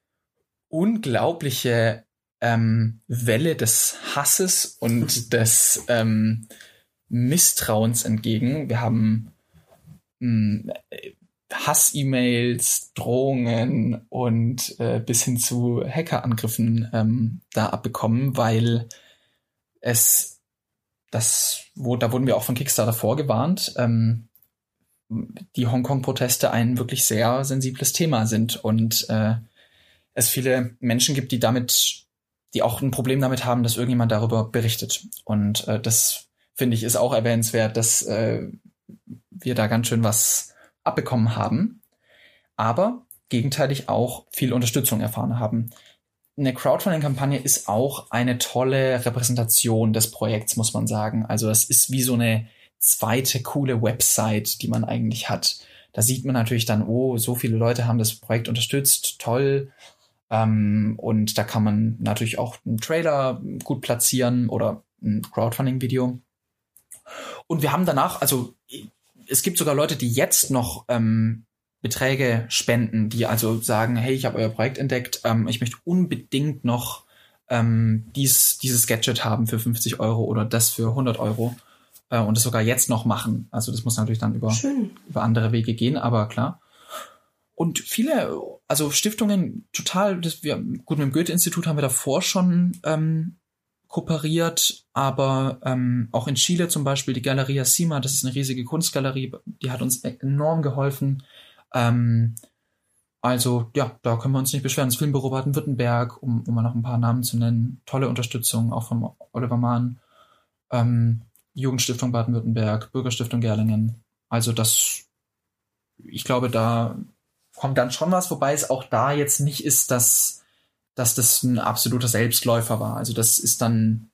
unglaubliche ähm, Welle des Hasses und des ähm, Misstrauens entgegen. Wir haben ähm, Hass-E-Mails, Drohungen und äh, bis hin zu Hackerangriffen ähm, da abbekommen, weil es das, wo, da wurden wir auch von Kickstarter vorgewarnt, ähm, die Hongkong-Proteste ein wirklich sehr sensibles Thema sind und äh, es viele Menschen gibt, die damit, die auch ein Problem damit haben, dass irgendjemand darüber berichtet. Und äh, das finde ich ist auch erwähnenswert, dass äh, wir da ganz schön was abbekommen haben, aber gegenteilig auch viel Unterstützung erfahren haben. Eine Crowdfunding-Kampagne ist auch eine tolle Repräsentation des Projekts, muss man sagen. Also es ist wie so eine zweite coole Website, die man eigentlich hat. Da sieht man natürlich dann, oh, so viele Leute haben das Projekt unterstützt, toll. Ähm, und da kann man natürlich auch einen Trailer gut platzieren oder ein Crowdfunding-Video. Und wir haben danach, also es gibt sogar Leute, die jetzt noch ähm, Beträge spenden, die also sagen, hey, ich habe euer Projekt entdeckt, ähm, ich möchte unbedingt noch ähm, dies, dieses Gadget haben für 50 Euro oder das für 100 Euro äh, und das sogar jetzt noch machen. Also das muss natürlich dann über, über andere Wege gehen, aber klar. Und viele, also Stiftungen total, das wir, gut, mit dem Goethe-Institut haben wir davor schon ähm, kooperiert, aber ähm, auch in Chile zum Beispiel die Galeria Sima, das ist eine riesige Kunstgalerie, die hat uns enorm geholfen. Ähm, also ja, da können wir uns nicht beschweren. Das Filmbüro Baden-Württemberg, um, um mal noch ein paar Namen zu nennen, tolle Unterstützung auch von Oliver Mahn, ähm, Jugendstiftung Baden-Württemberg, Bürgerstiftung Gerlingen. Also das, ich glaube, da kommt dann schon was, wobei es auch da jetzt nicht ist, dass dass das ein absoluter Selbstläufer war. Also das ist dann,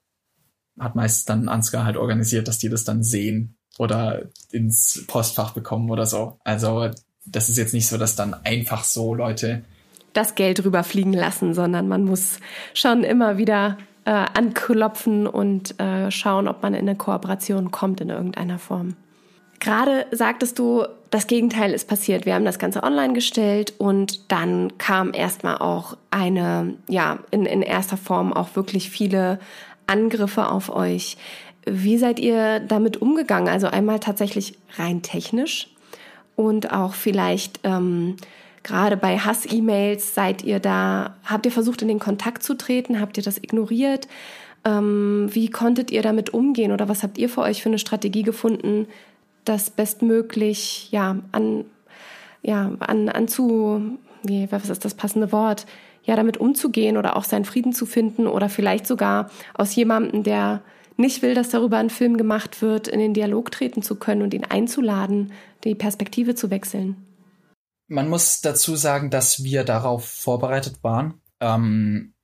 hat meist dann Ansgar halt organisiert, dass die das dann sehen oder ins Postfach bekommen oder so. Also das ist jetzt nicht so, dass dann einfach so Leute das Geld rüberfliegen lassen, sondern man muss schon immer wieder äh, anklopfen und äh, schauen, ob man in eine Kooperation kommt in irgendeiner Form. Gerade sagtest du, das Gegenteil ist passiert. Wir haben das Ganze online gestellt und dann kam erstmal auch eine, ja, in, in erster Form auch wirklich viele Angriffe auf euch. Wie seid ihr damit umgegangen? Also einmal tatsächlich rein technisch und auch vielleicht ähm, gerade bei Hass-E-Mails seid ihr da, habt ihr versucht in den Kontakt zu treten? Habt ihr das ignoriert? Ähm, wie konntet ihr damit umgehen oder was habt ihr für euch für eine Strategie gefunden, das bestmöglich ja an ja an an zu wie was ist das passende Wort ja damit umzugehen oder auch seinen Frieden zu finden oder vielleicht sogar aus jemandem der nicht will, dass darüber ein Film gemacht wird, in den Dialog treten zu können und ihn einzuladen, die Perspektive zu wechseln. Man muss dazu sagen, dass wir darauf vorbereitet waren. Ähm,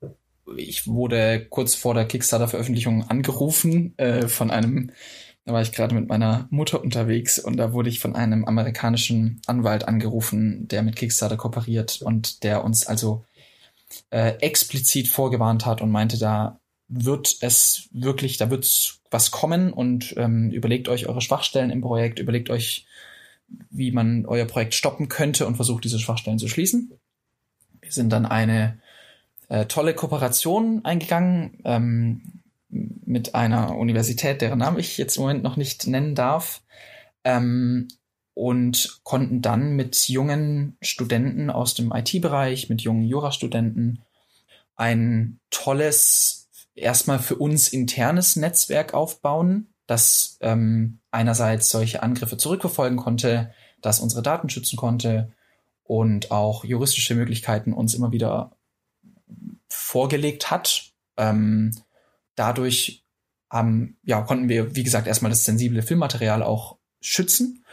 ich wurde kurz vor der Kickstarter-Veröffentlichung angerufen äh, von einem da war ich gerade mit meiner Mutter unterwegs und da wurde ich von einem amerikanischen Anwalt angerufen, der mit Kickstarter kooperiert und der uns also äh, explizit vorgewarnt hat und meinte, da wird es wirklich, da wird was kommen und ähm, überlegt euch eure Schwachstellen im Projekt, überlegt euch, wie man euer Projekt stoppen könnte und versucht, diese Schwachstellen zu schließen. Wir sind dann eine äh, tolle Kooperation eingegangen. Ähm, mit einer Universität, deren Namen ich jetzt im Moment noch nicht nennen darf, ähm, und konnten dann mit jungen Studenten aus dem IT-Bereich, mit jungen Jurastudenten ein tolles, erstmal für uns internes Netzwerk aufbauen, das ähm, einerseits solche Angriffe zurückverfolgen konnte, das unsere Daten schützen konnte und auch juristische Möglichkeiten uns immer wieder vorgelegt hat. Ähm, dadurch haben, ja, konnten wir, wie gesagt, erstmal das sensible Filmmaterial auch schützen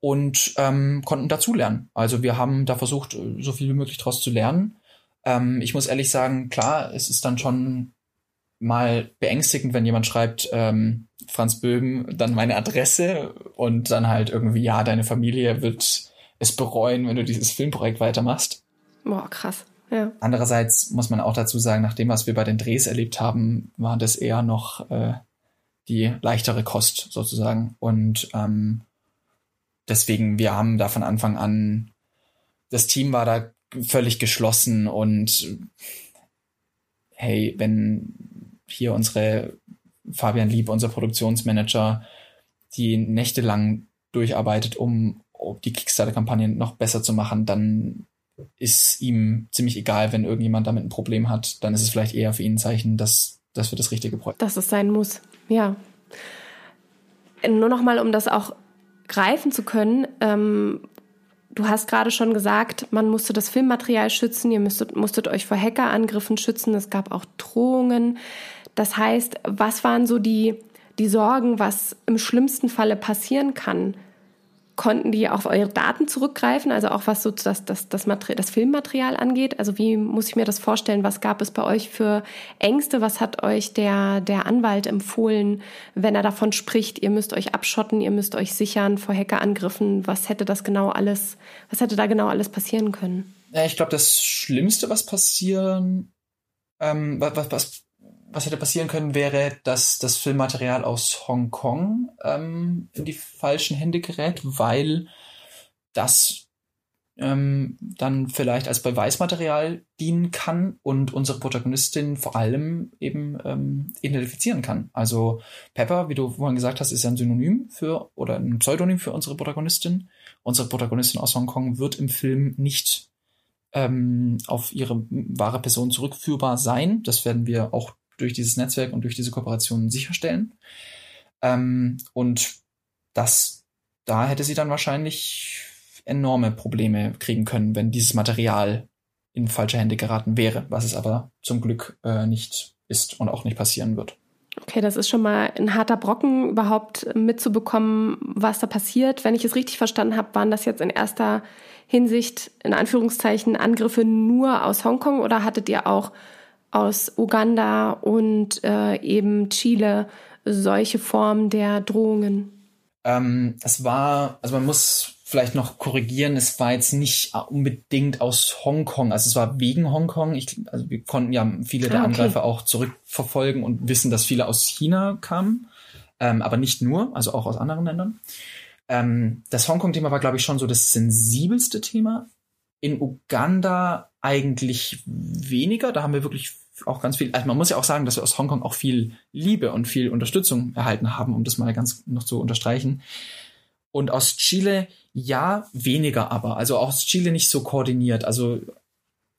und ähm, konnten dazulernen. Also wir haben da versucht, so viel wie möglich daraus zu lernen. Ähm, ich muss ehrlich sagen, klar, es ist dann schon mal beängstigend, wenn jemand schreibt, ähm, Franz Böhm, dann meine Adresse und dann halt irgendwie, ja, deine Familie wird es bereuen, wenn du dieses Filmprojekt weitermachst. Boah, krass. Ja. Andererseits muss man auch dazu sagen, nach dem, was wir bei den Drehs erlebt haben, war das eher noch äh, die leichtere Kost sozusagen. Und ähm, deswegen, wir haben da von Anfang an, das Team war da völlig geschlossen und hey, wenn hier unsere Fabian Lieb, unser Produktionsmanager, die nächtelang durcharbeitet, um, um die Kickstarter-Kampagne noch besser zu machen, dann ist ihm ziemlich egal, wenn irgendjemand damit ein Problem hat. Dann ist es vielleicht eher für ihn ein Zeichen, dass, dass wir das richtige Projekt. Dass es sein muss, ja. Nur noch mal, um das auch greifen zu können. Ähm, du hast gerade schon gesagt, man musste das Filmmaterial schützen, ihr müsstet, musstet euch vor Hackerangriffen schützen, es gab auch Drohungen. Das heißt, was waren so die, die Sorgen, was im schlimmsten Falle passieren kann? Konnten die auf eure Daten zurückgreifen, also auch was so das, das, das, das Filmmaterial angeht? Also wie muss ich mir das vorstellen? Was gab es bei euch für Ängste? Was hat euch der, der Anwalt empfohlen, wenn er davon spricht, ihr müsst euch abschotten, ihr müsst euch sichern vor Hackerangriffen? Was hätte das genau alles, was hätte da genau alles passieren können? Ja, ich glaube, das Schlimmste, was passieren, ähm, was, was, was hätte passieren können, wäre, dass das Filmmaterial aus Hongkong ähm, in die falschen Hände gerät, weil das ähm, dann vielleicht als Beweismaterial dienen kann und unsere Protagonistin vor allem eben ähm, identifizieren kann. Also Pepper, wie du vorhin gesagt hast, ist ein Synonym für oder ein Pseudonym für unsere Protagonistin. Unsere Protagonistin aus Hongkong wird im Film nicht ähm, auf ihre wahre Person zurückführbar sein. Das werden wir auch durch dieses Netzwerk und durch diese Kooperation sicherstellen. Ähm, und das, da hätte sie dann wahrscheinlich enorme Probleme kriegen können, wenn dieses Material in falsche Hände geraten wäre, was es aber zum Glück äh, nicht ist und auch nicht passieren wird. Okay, das ist schon mal ein harter Brocken, überhaupt mitzubekommen, was da passiert. Wenn ich es richtig verstanden habe, waren das jetzt in erster Hinsicht, in Anführungszeichen, Angriffe nur aus Hongkong oder hattet ihr auch aus Uganda und äh, eben Chile solche Formen der Drohungen? Ähm, es war, also man muss vielleicht noch korrigieren, es war jetzt nicht unbedingt aus Hongkong, also es war wegen Hongkong. Ich, also wir konnten ja viele der ah, okay. Angreifer auch zurückverfolgen und wissen, dass viele aus China kamen, ähm, aber nicht nur, also auch aus anderen Ländern. Ähm, das Hongkong-Thema war, glaube ich, schon so das sensibelste Thema. In Uganda eigentlich weniger. Da haben wir wirklich auch ganz viel, also man muss ja auch sagen, dass wir aus Hongkong auch viel Liebe und viel Unterstützung erhalten haben, um das mal ganz noch zu unterstreichen. Und aus Chile ja, weniger aber. Also aus Chile nicht so koordiniert. Also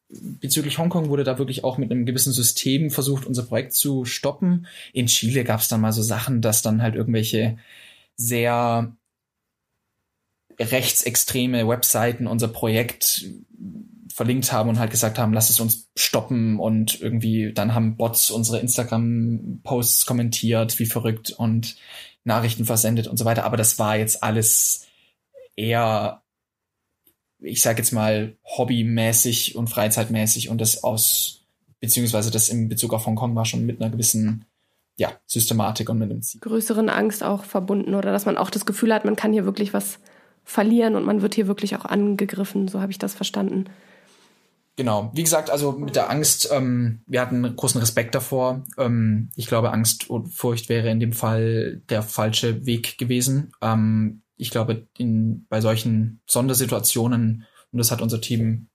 bezüglich Hongkong wurde da wirklich auch mit einem gewissen System versucht, unser Projekt zu stoppen. In Chile gab es dann mal so Sachen, dass dann halt irgendwelche sehr rechtsextreme Webseiten unser Projekt verlinkt haben und halt gesagt haben, lass es uns stoppen und irgendwie dann haben Bots unsere Instagram-Posts kommentiert, wie verrückt und Nachrichten versendet und so weiter. Aber das war jetzt alles eher, ich sag jetzt mal, hobbymäßig und freizeitmäßig und das aus, beziehungsweise das in Bezug auf Hongkong war schon mit einer gewissen ja, Systematik und mit einem Ziel. Größeren Angst auch verbunden oder dass man auch das Gefühl hat, man kann hier wirklich was verlieren und man wird hier wirklich auch angegriffen. So habe ich das verstanden. Genau, wie gesagt, also mit der Angst, ähm, wir hatten großen Respekt davor. Ähm, ich glaube, Angst und Furcht wäre in dem Fall der falsche Weg gewesen. Ähm, ich glaube, in, bei solchen Sondersituationen, und das hat unser Team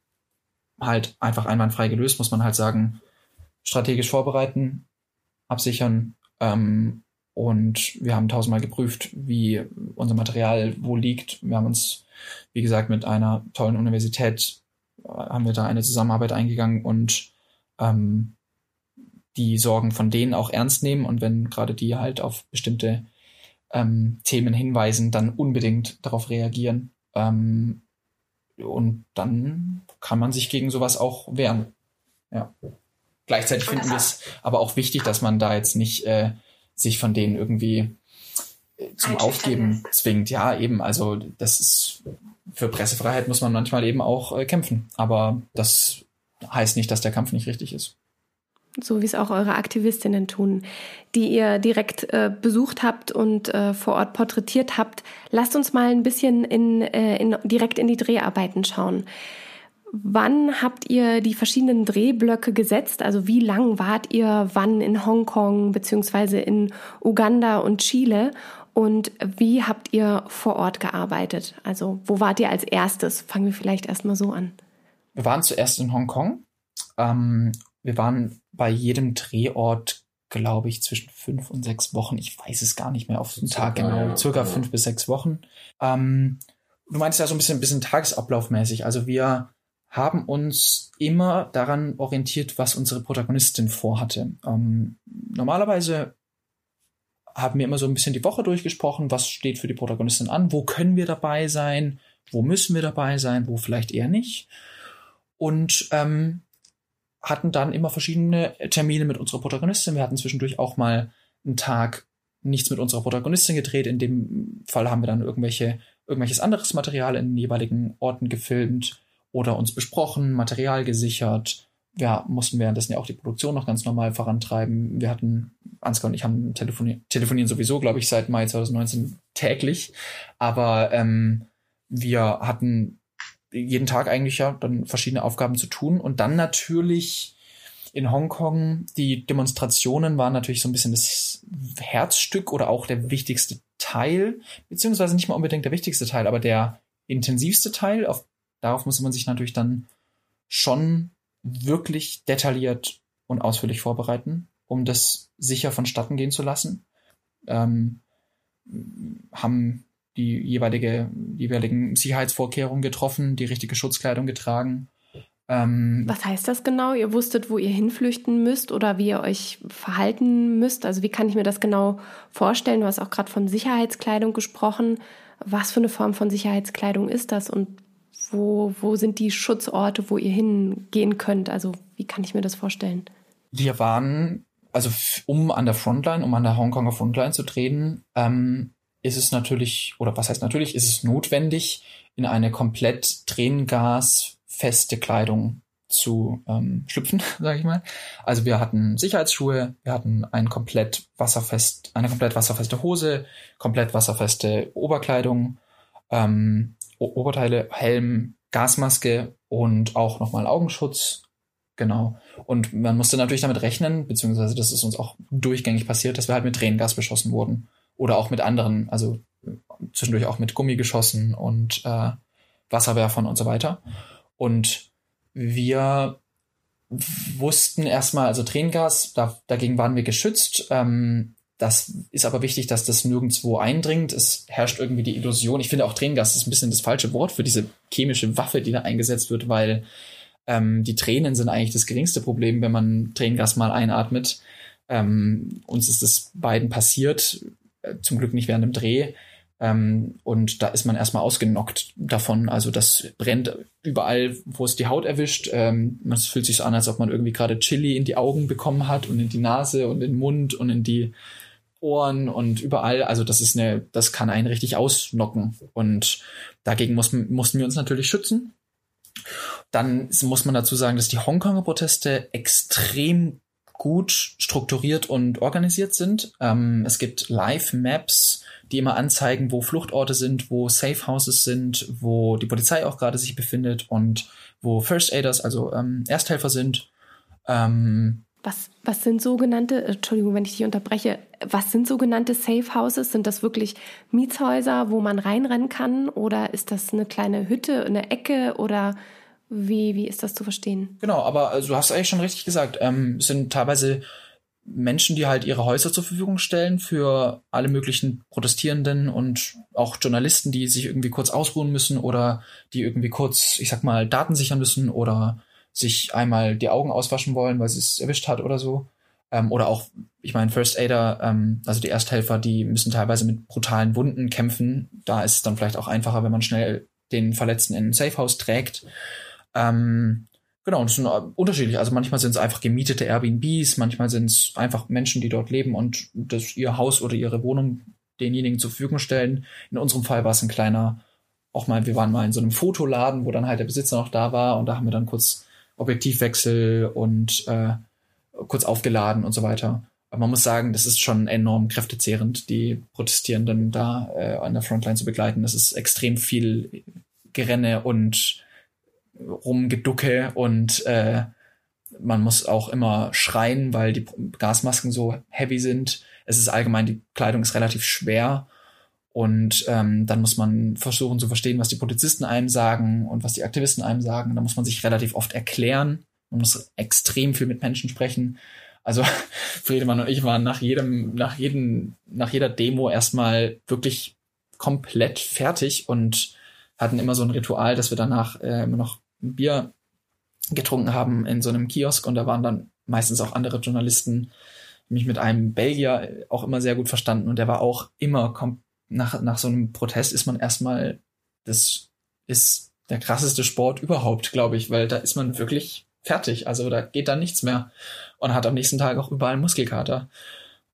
halt einfach einwandfrei gelöst, muss man halt sagen, strategisch vorbereiten, absichern. Ähm, und wir haben tausendmal geprüft, wie unser Material wo liegt. Wir haben uns, wie gesagt, mit einer tollen Universität haben wir da eine Zusammenarbeit eingegangen und ähm, die Sorgen von denen auch ernst nehmen und wenn gerade die halt auf bestimmte ähm, Themen hinweisen, dann unbedingt darauf reagieren. Ähm, und dann kann man sich gegen sowas auch wehren. Ja. Gleichzeitig finden wir es aber auch wichtig, dass man da jetzt nicht äh, sich von denen irgendwie äh, zum Aufgeben zwingt. Ja, eben. Also das ist für Pressefreiheit muss man manchmal eben auch äh, kämpfen. Aber das heißt nicht, dass der Kampf nicht richtig ist. So wie es auch eure Aktivistinnen tun, die ihr direkt äh, besucht habt und äh, vor Ort porträtiert habt. Lasst uns mal ein bisschen in, äh, in, direkt in die Dreharbeiten schauen. Wann habt ihr die verschiedenen Drehblöcke gesetzt? Also wie lang wart ihr wann in Hongkong beziehungsweise in Uganda und Chile? Und wie habt ihr vor Ort gearbeitet? Also wo wart ihr als erstes? Fangen wir vielleicht erstmal so an. Wir waren zuerst in Hongkong. Ähm, wir waren bei jedem Drehort, glaube ich, zwischen fünf und sechs Wochen. Ich weiß es gar nicht mehr auf den Tag genau. Ja. Circa fünf bis sechs Wochen. Ähm, du meinst ja so ein bisschen, ein bisschen tagesablaufmäßig. Also wir haben uns immer daran orientiert, was unsere Protagonistin vorhatte. Ähm, normalerweise haben wir immer so ein bisschen die Woche durchgesprochen, was steht für die Protagonistin an, wo können wir dabei sein, wo müssen wir dabei sein, wo vielleicht eher nicht. Und ähm, hatten dann immer verschiedene Termine mit unserer Protagonistin. Wir hatten zwischendurch auch mal einen Tag nichts mit unserer Protagonistin gedreht. In dem Fall haben wir dann irgendwelche irgendwelches anderes Material in den jeweiligen Orten gefilmt oder uns besprochen, Material gesichert. Wir mussten währenddessen ja auch die Produktion noch ganz normal vorantreiben. Wir hatten, Ansgar und ich haben telefonieren, telefonieren sowieso, glaube ich, seit Mai 2019 täglich. Aber ähm, wir hatten jeden Tag eigentlich ja dann verschiedene Aufgaben zu tun und dann natürlich in Hongkong, die Demonstrationen waren natürlich so ein bisschen das Herzstück oder auch der wichtigste Teil, beziehungsweise nicht mal unbedingt der wichtigste Teil, aber der intensivste Teil. Auf, darauf musste man sich natürlich dann schon wirklich detailliert und ausführlich vorbereiten, um das sicher vonstatten gehen zu lassen. Ähm, haben die jeweilige, jeweiligen Sicherheitsvorkehrungen getroffen, die richtige Schutzkleidung getragen ähm, Was heißt das genau? Ihr wusstet, wo ihr hinflüchten müsst oder wie ihr euch verhalten müsst? Also wie kann ich mir das genau vorstellen? Du hast auch gerade von Sicherheitskleidung gesprochen. Was für eine Form von Sicherheitskleidung ist das und wo, wo sind die Schutzorte, wo ihr hingehen könnt? Also wie kann ich mir das vorstellen? Wir waren, also um an der Frontline, um an der Hongkonger Frontline zu treten, ähm, ist es natürlich, oder was heißt natürlich, ist es notwendig, in eine komplett Tränengas feste Kleidung zu ähm, schlüpfen, sage ich mal. Also wir hatten Sicherheitsschuhe, wir hatten ein komplett wasserfest, eine komplett wasserfeste Hose, komplett wasserfeste Oberkleidung, ähm, Oberteile, Helm, Gasmaske und auch nochmal Augenschutz. Genau. Und man musste natürlich damit rechnen, beziehungsweise das ist uns auch durchgängig passiert, dass wir halt mit Tränengas beschossen wurden. Oder auch mit anderen, also zwischendurch auch mit Gummi geschossen und äh, Wasserwerfern und so weiter. Und wir wussten erstmal, also Tränengas, da, dagegen waren wir geschützt. Ähm, das ist aber wichtig, dass das nirgendwo eindringt. Es herrscht irgendwie die Illusion. Ich finde auch Tränengas ist ein bisschen das falsche Wort für diese chemische Waffe, die da eingesetzt wird, weil ähm, die Tränen sind eigentlich das geringste Problem, wenn man Tränengas mal einatmet. Ähm, uns ist es beiden passiert, äh, zum Glück nicht während dem Dreh. Ähm, und da ist man erstmal ausgenockt davon. Also das brennt überall, wo es die Haut erwischt. Ähm, es fühlt sich so an, als ob man irgendwie gerade Chili in die Augen bekommen hat und in die Nase und in den Mund und in die Ohren und überall. Also das ist eine, das kann einen richtig ausnocken. Und dagegen muss, mussten wir uns natürlich schützen. Dann muss man dazu sagen, dass die Hongkonger Proteste extrem gut strukturiert und organisiert sind. Ähm, es gibt Live-Maps, die immer anzeigen, wo Fluchtorte sind, wo Safe Houses sind, wo die Polizei auch gerade sich befindet und wo First Aiders, also ähm, Ersthelfer sind. Ähm, was, was sind sogenannte, Entschuldigung, wenn ich dich unterbreche, was sind sogenannte Safe Houses? Sind das wirklich Mietshäuser, wo man reinrennen kann? Oder ist das eine kleine Hütte, eine Ecke? Oder wie, wie ist das zu verstehen? Genau, aber also, du hast eigentlich schon richtig gesagt. Ähm, es sind teilweise Menschen, die halt ihre Häuser zur Verfügung stellen für alle möglichen Protestierenden und auch Journalisten, die sich irgendwie kurz ausruhen müssen oder die irgendwie kurz, ich sag mal, Daten sichern müssen oder sich einmal die Augen auswaschen wollen, weil sie es erwischt hat oder so. Ähm, oder auch, ich meine, First Aider, ähm, also die Ersthelfer, die müssen teilweise mit brutalen Wunden kämpfen. Da ist es dann vielleicht auch einfacher, wenn man schnell den Verletzten in ein Safehouse trägt. Ähm, Genau, und das sind äh, unterschiedlich. Also manchmal sind es einfach gemietete Airbnbs, manchmal sind es einfach Menschen, die dort leben und das ihr Haus oder ihre Wohnung denjenigen zur Verfügung stellen. In unserem Fall war es ein kleiner, auch mal, wir waren mal in so einem Fotoladen, wo dann halt der Besitzer noch da war und da haben wir dann kurz Objektivwechsel und äh, kurz aufgeladen und so weiter. Aber man muss sagen, das ist schon enorm kräftezehrend, die Protestierenden da äh, an der Frontline zu begleiten. Das ist extrem viel Gerenne und Rumgeducke und äh, man muss auch immer schreien, weil die Gasmasken so heavy sind. Es ist allgemein, die Kleidung ist relativ schwer. Und ähm, dann muss man versuchen zu verstehen, was die Polizisten einem sagen und was die Aktivisten einem sagen. Da muss man sich relativ oft erklären. Man muss extrem viel mit Menschen sprechen. Also Friedemann und ich waren nach jedem, nach jedem, nach jeder Demo erstmal wirklich komplett fertig und hatten immer so ein Ritual, dass wir danach äh, immer noch Bier getrunken haben in so einem Kiosk und da waren dann meistens auch andere Journalisten, mich mit einem Belgier auch immer sehr gut verstanden und der war auch immer nach, nach so einem Protest ist man erstmal, das ist der krasseste Sport überhaupt, glaube ich, weil da ist man wirklich fertig. Also da geht dann nichts mehr und hat am nächsten Tag auch überall Muskelkater.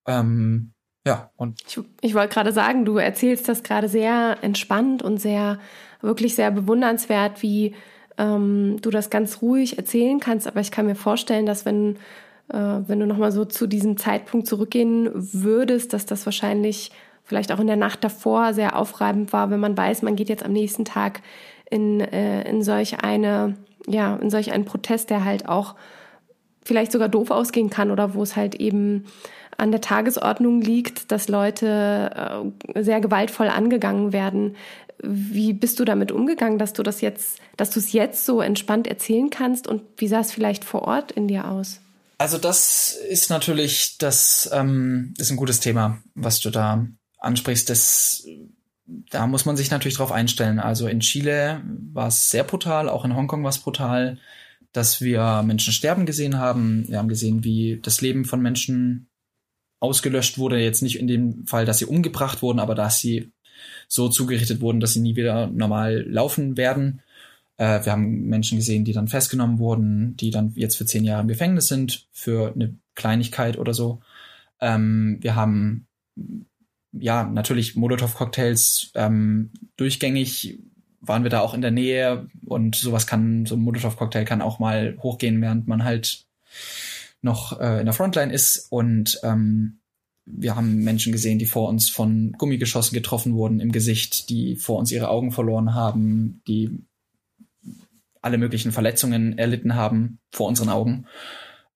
Ähm, ja, und. Ich, ich wollte gerade sagen, du erzählst das gerade sehr entspannt und sehr, wirklich sehr bewundernswert, wie ähm, du das ganz ruhig erzählen kannst. Aber ich kann mir vorstellen, dass wenn, äh, wenn du nochmal so zu diesem Zeitpunkt zurückgehen würdest, dass das wahrscheinlich vielleicht auch in der Nacht davor sehr aufreibend war, wenn man weiß, man geht jetzt am nächsten Tag in, äh, in solch eine, ja, in solch einen Protest, der halt auch vielleicht sogar doof ausgehen kann oder wo es halt eben an der Tagesordnung liegt, dass Leute äh, sehr gewaltvoll angegangen werden. Wie bist du damit umgegangen, dass du das jetzt, dass du es jetzt so entspannt erzählen kannst und wie sah es vielleicht vor Ort in dir aus? Also das ist natürlich, das ähm, ist ein gutes Thema, was du da ansprichst. Das, da muss man sich natürlich drauf einstellen. Also in Chile war es sehr brutal, auch in Hongkong war es brutal, dass wir Menschen sterben gesehen haben. Wir haben gesehen, wie das Leben von Menschen ausgelöscht wurde. Jetzt nicht in dem Fall, dass sie umgebracht wurden, aber dass sie so zugerichtet wurden, dass sie nie wieder normal laufen werden. Äh, wir haben Menschen gesehen, die dann festgenommen wurden, die dann jetzt für zehn Jahre im Gefängnis sind, für eine Kleinigkeit oder so. Ähm, wir haben ja natürlich Molotow-Cocktails ähm, durchgängig waren wir da auch in der Nähe und sowas kann, so ein Molotow-Cocktail kann auch mal hochgehen, während man halt noch äh, in der Frontline ist und ähm, wir haben Menschen gesehen, die vor uns von Gummigeschossen getroffen wurden im Gesicht, die vor uns ihre Augen verloren haben, die alle möglichen Verletzungen erlitten haben vor unseren Augen.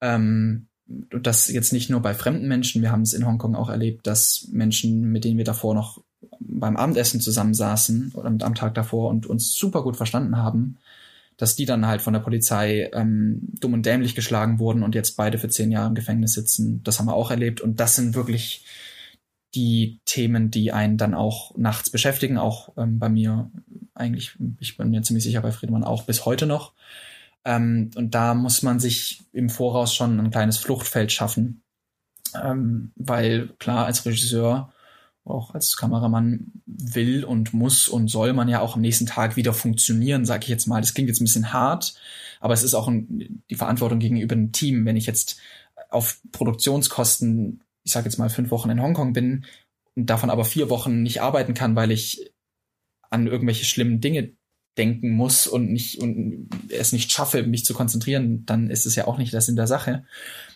Ähm, das jetzt nicht nur bei fremden Menschen, wir haben es in Hongkong auch erlebt, dass Menschen, mit denen wir davor noch beim Abendessen zusammensaßen und am Tag davor und uns super gut verstanden haben, dass die dann halt von der Polizei ähm, dumm und dämlich geschlagen wurden und jetzt beide für zehn Jahre im Gefängnis sitzen. Das haben wir auch erlebt und das sind wirklich die Themen, die einen dann auch nachts beschäftigen, auch ähm, bei mir eigentlich, ich bin mir ziemlich sicher bei Friedemann auch bis heute noch. Ähm, und da muss man sich im Voraus schon ein kleines Fluchtfeld schaffen, ähm, weil klar als Regisseur auch als Kameramann will und muss und soll man ja auch am nächsten Tag wieder funktionieren, sage ich jetzt mal. Das klingt jetzt ein bisschen hart, aber es ist auch ein, die Verantwortung gegenüber dem Team. Wenn ich jetzt auf Produktionskosten, ich sage jetzt mal fünf Wochen in Hongkong bin und davon aber vier Wochen nicht arbeiten kann, weil ich an irgendwelche schlimmen Dinge denken muss und nicht und es nicht schaffe, mich zu konzentrieren, dann ist es ja auch nicht das in der Sache.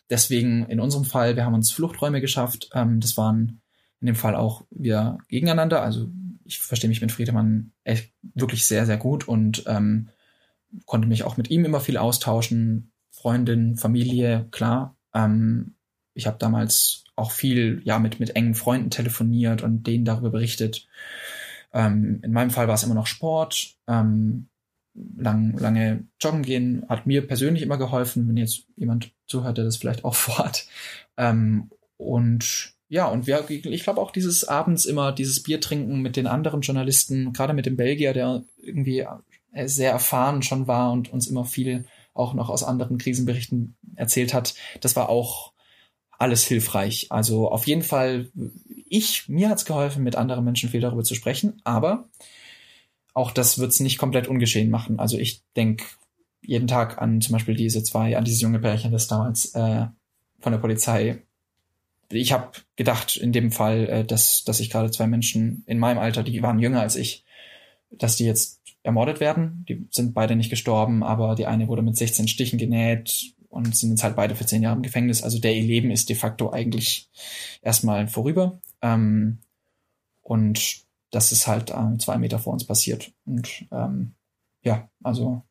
Deswegen in unserem Fall, wir haben uns Fluchträume geschafft. Ähm, das waren in dem Fall auch wir gegeneinander. Also ich verstehe mich mit Friedemann echt wirklich sehr, sehr gut und ähm, konnte mich auch mit ihm immer viel austauschen. Freundin, Familie, klar. Ähm, ich habe damals auch viel ja mit, mit engen Freunden telefoniert und denen darüber berichtet. Ähm, in meinem Fall war es immer noch Sport. Ähm, lang, lange joggen gehen hat mir persönlich immer geholfen, wenn jetzt jemand zuhört, der das vielleicht auch vorhat. Ähm, und ja, und wir, ich glaube auch dieses abends immer dieses Bier trinken mit den anderen Journalisten, gerade mit dem Belgier, der irgendwie sehr erfahren schon war und uns immer viel auch noch aus anderen Krisenberichten erzählt hat, das war auch alles hilfreich. Also auf jeden Fall, ich, mir hat's geholfen, mit anderen Menschen viel darüber zu sprechen, aber auch das wird's nicht komplett ungeschehen machen. Also ich denke jeden Tag an zum Beispiel diese zwei, an dieses junge Pärchen, das damals äh, von der Polizei ich habe gedacht in dem Fall, äh, dass, dass ich gerade zwei Menschen in meinem Alter, die waren jünger als ich, dass die jetzt ermordet werden. Die sind beide nicht gestorben, aber die eine wurde mit 16 Stichen genäht und sind jetzt halt beide für zehn Jahre im Gefängnis. Also der ihr Leben ist de facto eigentlich erstmal vorüber. Ähm, und das ist halt ähm, zwei Meter vor uns passiert. Und ähm, ja, also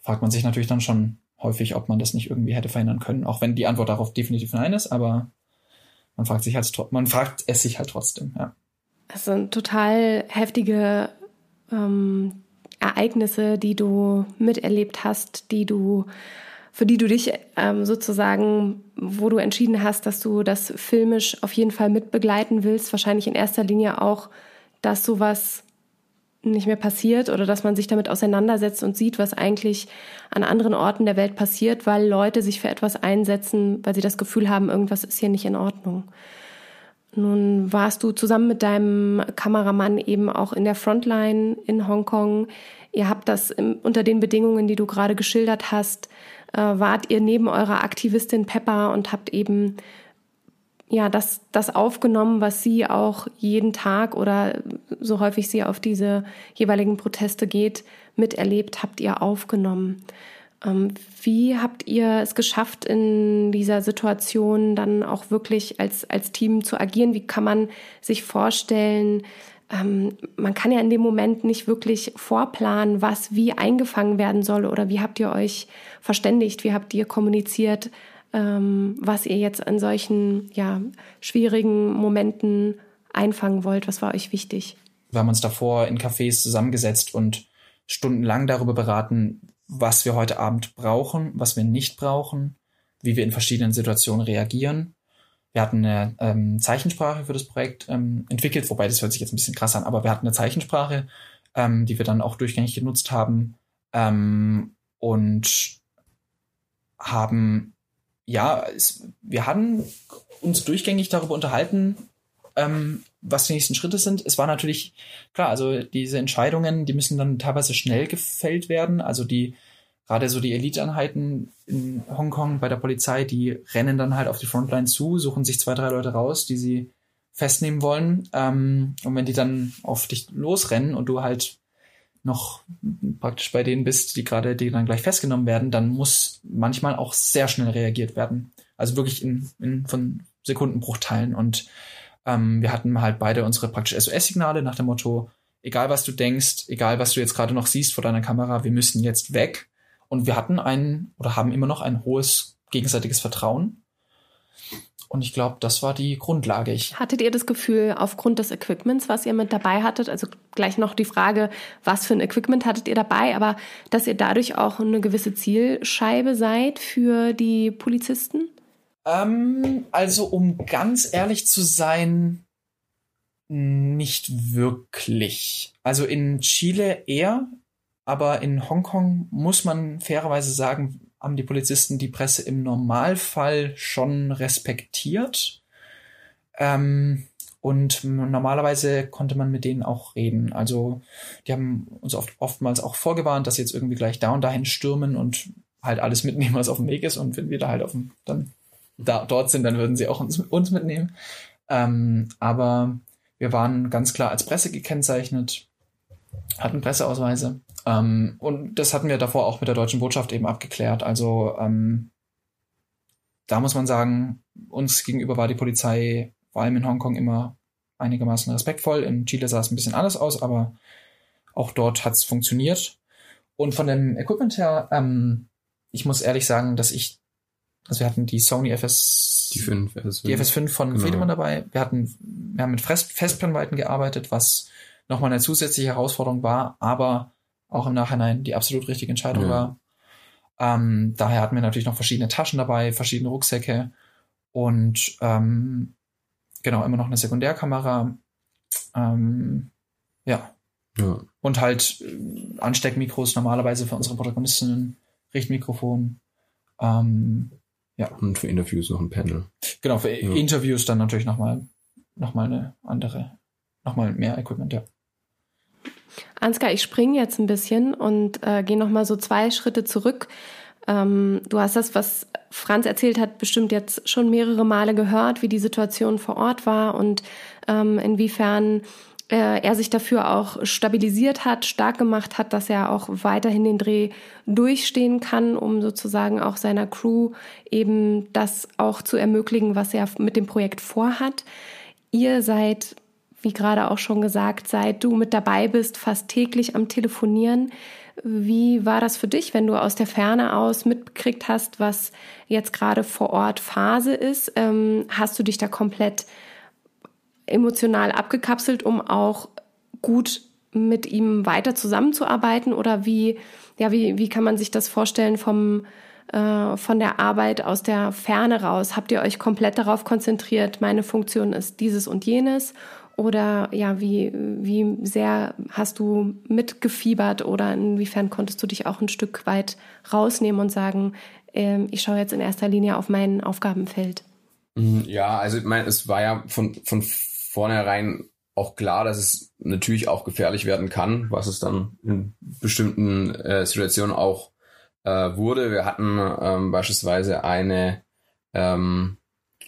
fragt man sich natürlich dann schon häufig, ob man das nicht irgendwie hätte verhindern können, auch wenn die Antwort darauf definitiv nein ist, aber man fragt sich halt, man fragt es sich halt trotzdem, ja. Das sind total heftige ähm, Ereignisse, die du miterlebt hast, die du, für die du dich ähm, sozusagen, wo du entschieden hast, dass du das filmisch auf jeden Fall mitbegleiten willst, wahrscheinlich in erster Linie auch, dass sowas nicht mehr passiert oder dass man sich damit auseinandersetzt und sieht, was eigentlich an anderen Orten der Welt passiert, weil Leute sich für etwas einsetzen, weil sie das Gefühl haben, irgendwas ist hier nicht in Ordnung. Nun warst du zusammen mit deinem Kameramann eben auch in der Frontline in Hongkong. Ihr habt das im, unter den Bedingungen, die du gerade geschildert hast, wart ihr neben eurer Aktivistin Pepper und habt eben ja, das, das aufgenommen, was Sie auch jeden Tag oder so häufig Sie auf diese jeweiligen Proteste geht, miterlebt, habt ihr aufgenommen. Ähm, wie habt ihr es geschafft, in dieser Situation dann auch wirklich als, als Team zu agieren? Wie kann man sich vorstellen, ähm, man kann ja in dem Moment nicht wirklich vorplanen, was wie eingefangen werden soll oder wie habt ihr euch verständigt, wie habt ihr kommuniziert, ähm, was ihr jetzt an solchen ja, schwierigen Momenten einfangen wollt? Was war euch wichtig? Wir haben uns davor in Cafés zusammengesetzt und stundenlang darüber beraten, was wir heute Abend brauchen, was wir nicht brauchen, wie wir in verschiedenen Situationen reagieren. Wir hatten eine ähm, Zeichensprache für das Projekt ähm, entwickelt, wobei das hört sich jetzt ein bisschen krass an, aber wir hatten eine Zeichensprache, ähm, die wir dann auch durchgängig genutzt haben ähm, und haben ja, es, wir hatten uns durchgängig darüber unterhalten, ähm, was die nächsten Schritte sind. Es war natürlich klar, also diese Entscheidungen, die müssen dann teilweise schnell gefällt werden. Also die gerade so die Eliteeinheiten in Hongkong bei der Polizei, die rennen dann halt auf die Frontline zu, suchen sich zwei, drei Leute raus, die sie festnehmen wollen. Ähm, und wenn die dann auf dich losrennen und du halt noch praktisch bei denen bist, die gerade, die dann gleich festgenommen werden, dann muss manchmal auch sehr schnell reagiert werden. Also wirklich in, in von Sekundenbruchteilen. Und ähm, wir hatten halt beide unsere praktisch SOS-Signale nach dem Motto, egal was du denkst, egal was du jetzt gerade noch siehst vor deiner Kamera, wir müssen jetzt weg. Und wir hatten ein oder haben immer noch ein hohes gegenseitiges Vertrauen. Und ich glaube, das war die Grundlage. Ich Hattet ihr das Gefühl, aufgrund des Equipments, was ihr mit dabei hattet, also gleich noch die Frage, was für ein Equipment hattet ihr dabei, aber dass ihr dadurch auch eine gewisse Zielscheibe seid für die Polizisten? Ähm, also, um ganz ehrlich zu sein, nicht wirklich. Also in Chile eher, aber in Hongkong muss man fairerweise sagen, haben die Polizisten die Presse im Normalfall schon respektiert. Ähm, und normalerweise konnte man mit denen auch reden. Also die haben uns oft, oftmals auch vorgewarnt, dass sie jetzt irgendwie gleich da und dahin stürmen und halt alles mitnehmen, was auf dem Weg ist. Und wenn wir da halt auf dem, dann da, dort sind, dann würden sie auch uns, uns mitnehmen. Ähm, aber wir waren ganz klar als Presse gekennzeichnet, hatten Presseausweise ähm, und das hatten wir davor auch mit der deutschen Botschaft eben abgeklärt. Also ähm, da muss man sagen, uns gegenüber war die Polizei vor allem in Hongkong immer einigermaßen respektvoll. In Chile sah es ein bisschen anders aus, aber auch dort hat es funktioniert. Und von dem Equipment her, ähm, ich muss ehrlich sagen, dass ich, also wir hatten die Sony FS, die, 5, FS5. die FS5 von genau. Friedemann dabei. Wir hatten, wir haben mit Festbrennweiten gearbeitet, was nochmal eine zusätzliche Herausforderung war, aber auch im Nachhinein die absolut richtige Entscheidung ja. war. Ähm, daher hatten wir natürlich noch verschiedene Taschen dabei, verschiedene Rucksäcke und ähm, genau immer noch eine Sekundärkamera. Ähm, ja. ja. Und halt äh, Ansteckmikros normalerweise für unsere Protagonistinnen, Richtmikrofon. Ähm, ja. Und für Interviews noch ein Panel. Genau, für ja. Interviews dann natürlich nochmal noch mal eine andere, nochmal mehr Equipment, ja. Ansgar, ich springe jetzt ein bisschen und äh, gehe nochmal so zwei Schritte zurück. Ähm, du hast das, was Franz erzählt hat, bestimmt jetzt schon mehrere Male gehört, wie die Situation vor Ort war und ähm, inwiefern äh, er sich dafür auch stabilisiert hat, stark gemacht hat, dass er auch weiterhin den Dreh durchstehen kann, um sozusagen auch seiner Crew eben das auch zu ermöglichen, was er mit dem Projekt vorhat. Ihr seid wie gerade auch schon gesagt, seit du mit dabei bist, fast täglich am Telefonieren. Wie war das für dich, wenn du aus der Ferne aus mitbekriegt hast, was jetzt gerade vor Ort Phase ist? Ähm, hast du dich da komplett emotional abgekapselt, um auch gut mit ihm weiter zusammenzuarbeiten? Oder wie, ja, wie, wie kann man sich das vorstellen vom, äh, von der Arbeit aus der Ferne raus? Habt ihr euch komplett darauf konzentriert, meine Funktion ist dieses und jenes? Oder ja, wie, wie sehr hast du mitgefiebert oder inwiefern konntest du dich auch ein Stück weit rausnehmen und sagen, äh, ich schaue jetzt in erster Linie auf mein Aufgabenfeld? Mhm, ja, also ich meine, es war ja von, von vornherein auch klar, dass es natürlich auch gefährlich werden kann, was es dann in bestimmten äh, Situationen auch äh, wurde. Wir hatten ähm, beispielsweise eine ähm,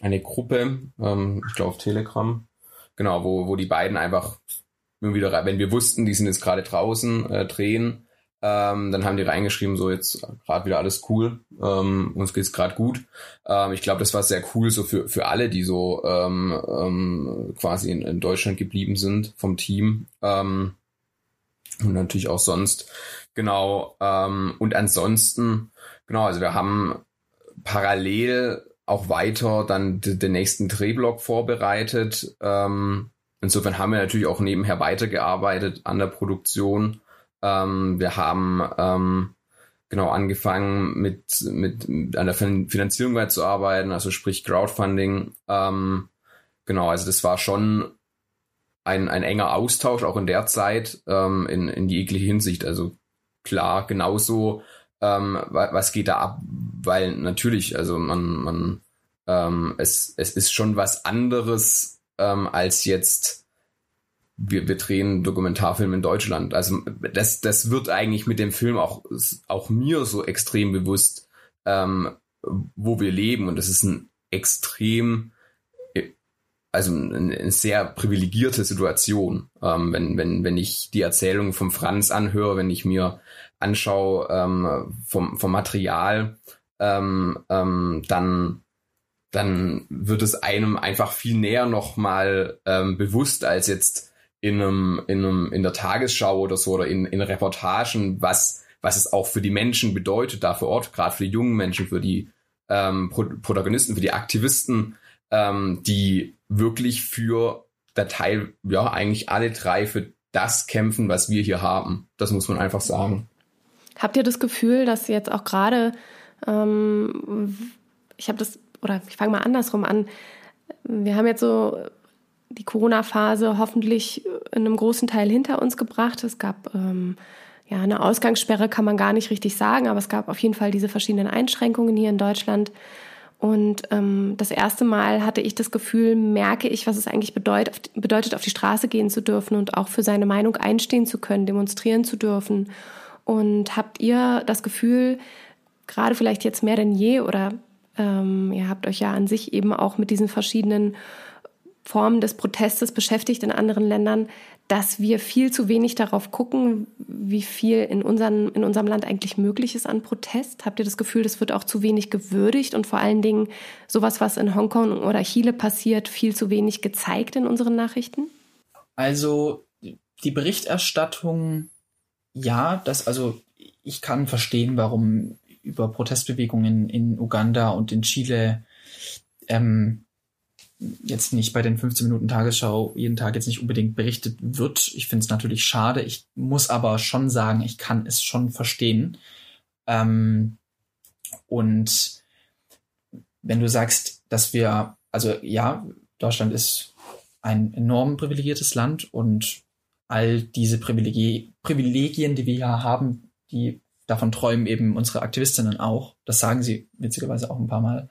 eine Gruppe, ähm, ich glaube auf Telegram, genau, wo, wo die beiden einfach immer wieder, wenn wir wussten, die sind jetzt gerade draußen, äh, drehen, ähm, dann haben die reingeschrieben, so jetzt gerade wieder alles cool, ähm, uns geht's gerade gut. Ähm, ich glaube, das war sehr cool so für, für alle, die so ähm, ähm, quasi in, in Deutschland geblieben sind vom Team. Ähm, und natürlich auch sonst. Genau. Ähm, und ansonsten, genau, also wir haben parallel auch weiter dann den nächsten Drehblock vorbereitet. Ähm, insofern haben wir natürlich auch nebenher weitergearbeitet an der Produktion. Ähm, wir haben ähm, genau angefangen mit, mit, an der Finanzierung weiterzuarbeiten, also sprich Crowdfunding. Ähm, genau, also das war schon ein, ein enger Austausch auch in der Zeit ähm, in, in jegliche Hinsicht. Also klar, genauso, ähm, was geht da ab? Weil natürlich, also man, man, ähm, es, es ist schon was anderes ähm, als jetzt wir, wir drehen Dokumentarfilm in Deutschland. Also das, das wird eigentlich mit dem Film auch, auch mir so extrem bewusst, ähm, wo wir leben. Und das ist ein extrem also eine sehr privilegierte Situation, ähm, wenn, wenn, wenn ich die Erzählung vom Franz anhöre, wenn ich mir anschaue ähm, vom, vom Material, ähm, ähm, dann, dann wird es einem einfach viel näher nochmal ähm, bewusst als jetzt in einem, in einem, in der Tagesschau oder so oder in, in Reportagen, was, was es auch für die Menschen bedeutet, da vor Ort, gerade für die jungen Menschen, für die ähm, Pro Protagonisten, für die Aktivisten, ähm, die wirklich für der Teil, ja, eigentlich alle drei für das kämpfen, was wir hier haben. Das muss man einfach sagen. Habt ihr das Gefühl, dass jetzt auch gerade, ähm, ich habe das, oder ich fange mal andersrum an, wir haben jetzt so die Corona-Phase hoffentlich in einem großen Teil hinter uns gebracht. Es gab ähm, ja eine Ausgangssperre, kann man gar nicht richtig sagen, aber es gab auf jeden Fall diese verschiedenen Einschränkungen hier in Deutschland. Und ähm, das erste Mal hatte ich das Gefühl, merke ich, was es eigentlich bedeutet, bedeutet, auf die Straße gehen zu dürfen und auch für seine Meinung einstehen zu können, demonstrieren zu dürfen. Und habt ihr das Gefühl, gerade vielleicht jetzt mehr denn je, oder ähm, ihr habt euch ja an sich eben auch mit diesen verschiedenen Formen des Protestes beschäftigt in anderen Ländern, dass wir viel zu wenig darauf gucken, wie viel in, unseren, in unserem Land eigentlich möglich ist an Protest? Habt ihr das Gefühl, das wird auch zu wenig gewürdigt und vor allen Dingen sowas, was in Hongkong oder Chile passiert, viel zu wenig gezeigt in unseren Nachrichten? Also die Berichterstattung, ja, das, also ich kann verstehen, warum über Protestbewegungen in Uganda und in Chile ähm, jetzt nicht bei den 15 Minuten Tagesschau jeden Tag jetzt nicht unbedingt berichtet wird. Ich finde es natürlich schade. Ich muss aber schon sagen, ich kann es schon verstehen. Ähm, und wenn du sagst, dass wir, also ja, Deutschland ist ein enorm privilegiertes Land und all diese Privilegien, die wir ja haben, die davon träumen eben unsere Aktivistinnen auch. Das sagen sie witzigerweise auch ein paar Mal.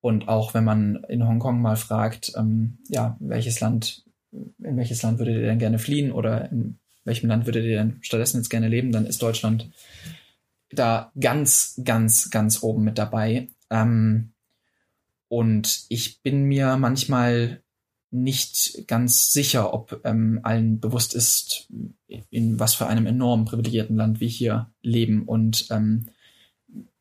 Und auch wenn man in Hongkong mal fragt, ähm, ja, welches Land, in welches Land würdet ihr denn gerne fliehen oder in welchem Land würdet ihr denn stattdessen jetzt gerne leben, dann ist Deutschland da ganz, ganz, ganz oben mit dabei. Ähm, und ich bin mir manchmal nicht ganz sicher, ob ähm, allen bewusst ist, in was für einem enorm privilegierten Land wir hier leben und ähm,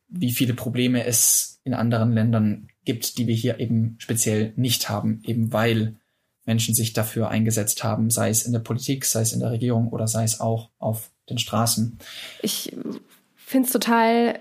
wie viele Probleme es in anderen Ländern gibt, die wir hier eben speziell nicht haben, eben weil Menschen sich dafür eingesetzt haben, sei es in der Politik, sei es in der Regierung oder sei es auch auf den Straßen. Ich finde es total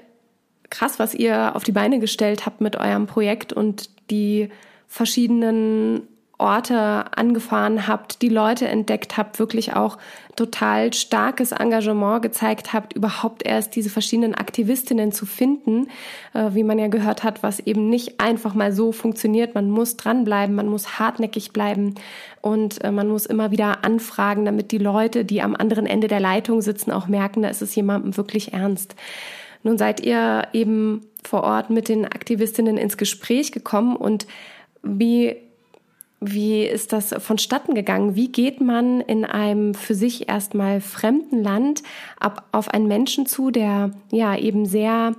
krass, was ihr auf die Beine gestellt habt mit eurem Projekt und die verschiedenen Orte angefahren habt, die Leute entdeckt habt, wirklich auch total starkes Engagement gezeigt habt, überhaupt erst diese verschiedenen Aktivistinnen zu finden, äh, wie man ja gehört hat, was eben nicht einfach mal so funktioniert. Man muss dranbleiben, man muss hartnäckig bleiben und äh, man muss immer wieder anfragen, damit die Leute, die am anderen Ende der Leitung sitzen, auch merken, da ist es jemandem wirklich ernst. Nun seid ihr eben vor Ort mit den Aktivistinnen ins Gespräch gekommen und wie wie ist das vonstatten gegangen? Wie geht man in einem für sich erstmal fremden Land ab, auf einen Menschen zu, der ja eben sehr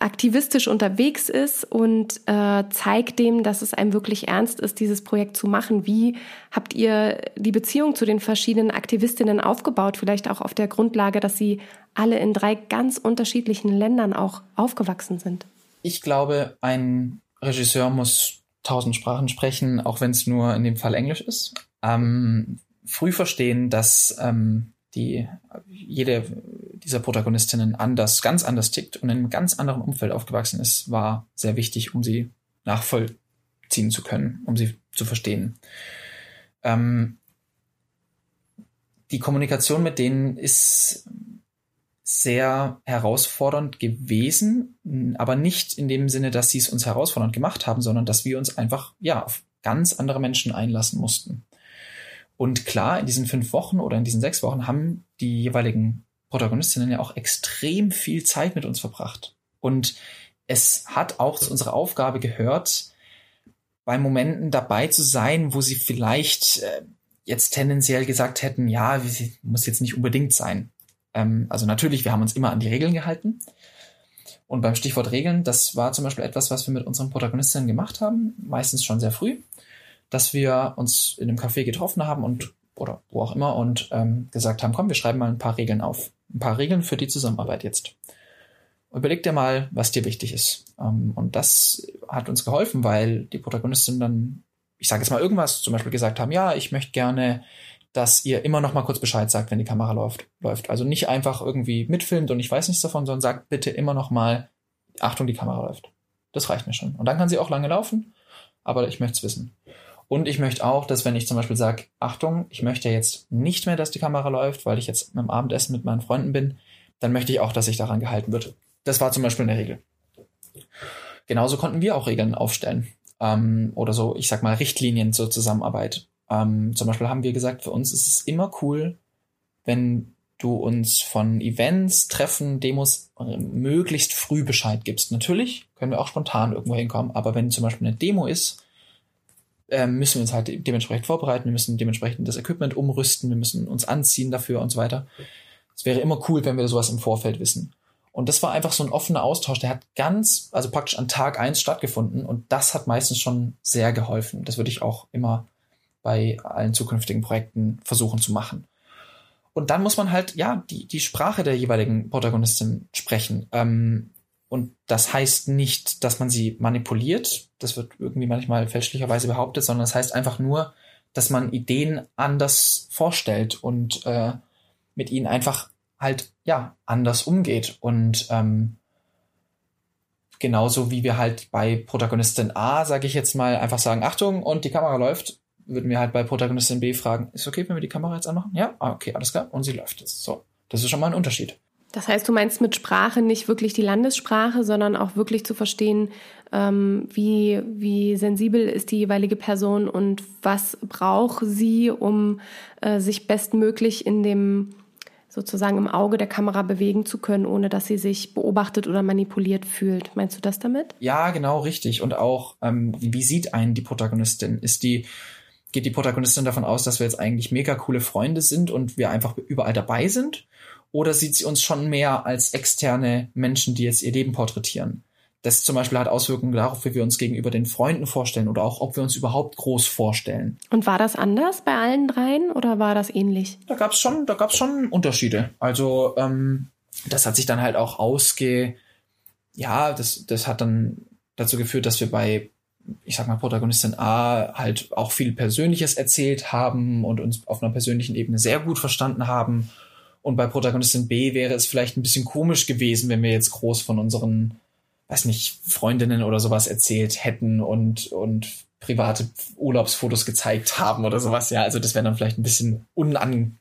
aktivistisch unterwegs ist und äh, zeigt dem, dass es einem wirklich ernst ist, dieses Projekt zu machen. Wie habt ihr die Beziehung zu den verschiedenen Aktivistinnen aufgebaut? Vielleicht auch auf der Grundlage, dass sie alle in drei ganz unterschiedlichen Ländern auch aufgewachsen sind. Ich glaube, ein Regisseur muss tausend Sprachen sprechen, auch wenn es nur in dem Fall Englisch ist. Ähm, früh verstehen, dass ähm, die jede dieser Protagonistinnen anders, ganz anders tickt und in einem ganz anderen Umfeld aufgewachsen ist, war sehr wichtig, um sie nachvollziehen zu können, um sie zu verstehen. Ähm, die Kommunikation mit denen ist sehr herausfordernd gewesen, aber nicht in dem Sinne, dass sie es uns herausfordernd gemacht haben, sondern dass wir uns einfach ja auf ganz andere Menschen einlassen mussten. Und klar, in diesen fünf Wochen oder in diesen sechs Wochen haben die jeweiligen Protagonistinnen ja auch extrem viel Zeit mit uns verbracht. Und es hat auch zu unserer Aufgabe gehört, bei Momenten dabei zu sein, wo sie vielleicht äh, jetzt tendenziell gesagt hätten, ja, muss jetzt nicht unbedingt sein. Ähm, also natürlich, wir haben uns immer an die Regeln gehalten. Und beim Stichwort Regeln, das war zum Beispiel etwas, was wir mit unseren Protagonistinnen gemacht haben, meistens schon sehr früh dass wir uns in einem Café getroffen haben und oder wo auch immer und ähm, gesagt haben, komm, wir schreiben mal ein paar Regeln auf. Ein paar Regeln für die Zusammenarbeit jetzt. Überleg dir mal, was dir wichtig ist. Ähm, und das hat uns geholfen, weil die Protagonistin dann, ich sage jetzt mal irgendwas, zum Beispiel gesagt haben, ja, ich möchte gerne, dass ihr immer noch mal kurz Bescheid sagt, wenn die Kamera läuft. läuft. Also nicht einfach irgendwie mitfilmt und ich weiß nichts davon, sondern sagt bitte immer noch mal, Achtung, die Kamera läuft. Das reicht mir schon. Und dann kann sie auch lange laufen, aber ich möchte es wissen. Und ich möchte auch, dass wenn ich zum Beispiel sage, Achtung, ich möchte jetzt nicht mehr, dass die Kamera läuft, weil ich jetzt beim Abendessen mit meinen Freunden bin, dann möchte ich auch, dass sich daran gehalten wird. Das war zum Beispiel eine Regel. Genauso konnten wir auch Regeln aufstellen. Ähm, oder so, ich sag mal, Richtlinien zur Zusammenarbeit. Ähm, zum Beispiel haben wir gesagt, für uns ist es immer cool, wenn du uns von Events, Treffen, Demos äh, möglichst früh Bescheid gibst. Natürlich können wir auch spontan irgendwo hinkommen, aber wenn zum Beispiel eine Demo ist, ähm, müssen wir uns halt dementsprechend vorbereiten, wir müssen dementsprechend das Equipment umrüsten, wir müssen uns anziehen dafür und so weiter. Es wäre immer cool, wenn wir sowas im Vorfeld wissen. Und das war einfach so ein offener Austausch, der hat ganz, also praktisch an Tag eins stattgefunden und das hat meistens schon sehr geholfen. Das würde ich auch immer bei allen zukünftigen Projekten versuchen zu machen. Und dann muss man halt, ja, die, die Sprache der jeweiligen Protagonistin sprechen. Ähm, und das heißt nicht, dass man sie manipuliert. Das wird irgendwie manchmal fälschlicherweise behauptet, sondern das heißt einfach nur, dass man Ideen anders vorstellt und äh, mit ihnen einfach halt ja anders umgeht. Und ähm, genauso wie wir halt bei Protagonistin A, sage ich jetzt mal, einfach sagen, Achtung, und die Kamera läuft, würden wir halt bei Protagonistin B fragen, ist okay, wenn wir die Kamera jetzt anmachen? Ja, ah, okay, alles klar. Und sie läuft jetzt. So, das ist schon mal ein Unterschied. Das heißt, du meinst mit Sprache nicht wirklich die Landessprache, sondern auch wirklich zu verstehen, ähm, wie, wie sensibel ist die jeweilige Person und was braucht sie, um äh, sich bestmöglich in dem sozusagen im Auge der Kamera bewegen zu können, ohne dass sie sich beobachtet oder manipuliert fühlt. Meinst du das damit? Ja, genau, richtig. Und auch, ähm, wie sieht einen die Protagonistin? Ist die, geht die Protagonistin davon aus, dass wir jetzt eigentlich mega coole Freunde sind und wir einfach überall dabei sind? Oder sieht sie uns schon mehr als externe Menschen, die jetzt ihr Leben porträtieren? Das zum Beispiel hat Auswirkungen darauf, wie wir uns gegenüber den Freunden vorstellen oder auch, ob wir uns überhaupt groß vorstellen. Und war das anders bei allen dreien oder war das ähnlich? Da gab es schon, da gab's schon Unterschiede. Also ähm, das hat sich dann halt auch ausge, ja, das, das hat dann dazu geführt, dass wir bei, ich sag mal, Protagonistin A halt auch viel Persönliches erzählt haben und uns auf einer persönlichen Ebene sehr gut verstanden haben und bei Protagonistin B wäre es vielleicht ein bisschen komisch gewesen, wenn wir jetzt groß von unseren, weiß nicht, Freundinnen oder sowas erzählt hätten und, und private Urlaubsfotos gezeigt haben oder sowas. Ja, also das wäre dann vielleicht ein bisschen unan,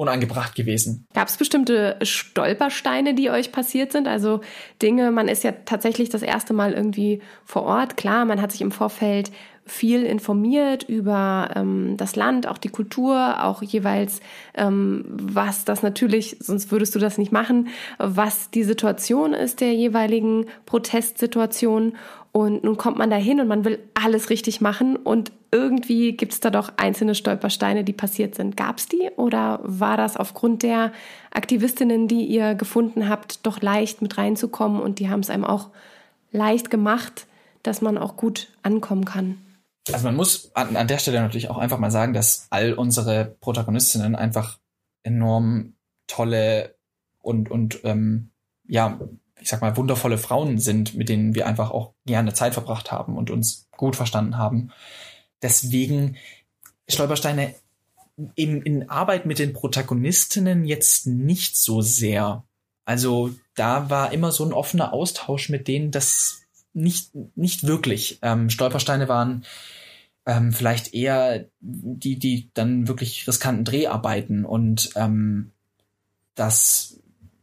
unangebracht gewesen. Gab es bestimmte Stolpersteine, die euch passiert sind? Also Dinge, man ist ja tatsächlich das erste Mal irgendwie vor Ort. Klar, man hat sich im Vorfeld viel informiert über ähm, das Land, auch die Kultur, auch jeweils, ähm, was das natürlich, sonst würdest du das nicht machen, was die Situation ist der jeweiligen Protestsituation. Und nun kommt man da hin und man will alles richtig machen und irgendwie gibt es da doch einzelne Stolpersteine, die passiert sind. Gab es die oder war das aufgrund der Aktivistinnen, die ihr gefunden habt, doch leicht mit reinzukommen und die haben es einem auch leicht gemacht, dass man auch gut ankommen kann? Also man muss an, an der Stelle natürlich auch einfach mal sagen, dass all unsere Protagonistinnen einfach enorm tolle und, und ähm, ja, ich sag mal, wundervolle Frauen sind, mit denen wir einfach auch gerne Zeit verbracht haben und uns gut verstanden haben. Deswegen Stolpersteine in, in Arbeit mit den Protagonistinnen jetzt nicht so sehr. Also da war immer so ein offener Austausch mit denen, das nicht, nicht wirklich. Ähm, Stolpersteine waren ähm, vielleicht eher die, die dann wirklich riskanten Dreharbeiten und ähm, das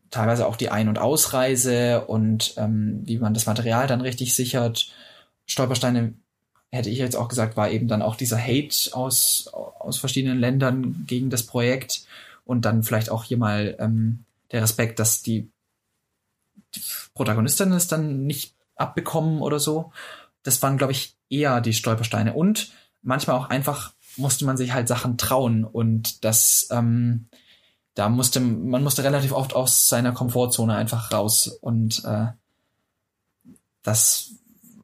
teilweise auch die Ein- und Ausreise und ähm, wie man das Material dann richtig sichert. Stolpersteine hätte ich jetzt auch gesagt, war eben dann auch dieser Hate aus, aus verschiedenen Ländern gegen das Projekt und dann vielleicht auch hier mal ähm, der Respekt, dass die, die Protagonistinnen es dann nicht abbekommen oder so. Das waren, glaube ich, eher die Stolpersteine. Und manchmal auch einfach musste man sich halt Sachen trauen und das, ähm, da musste, man musste relativ oft aus seiner Komfortzone einfach raus und äh, das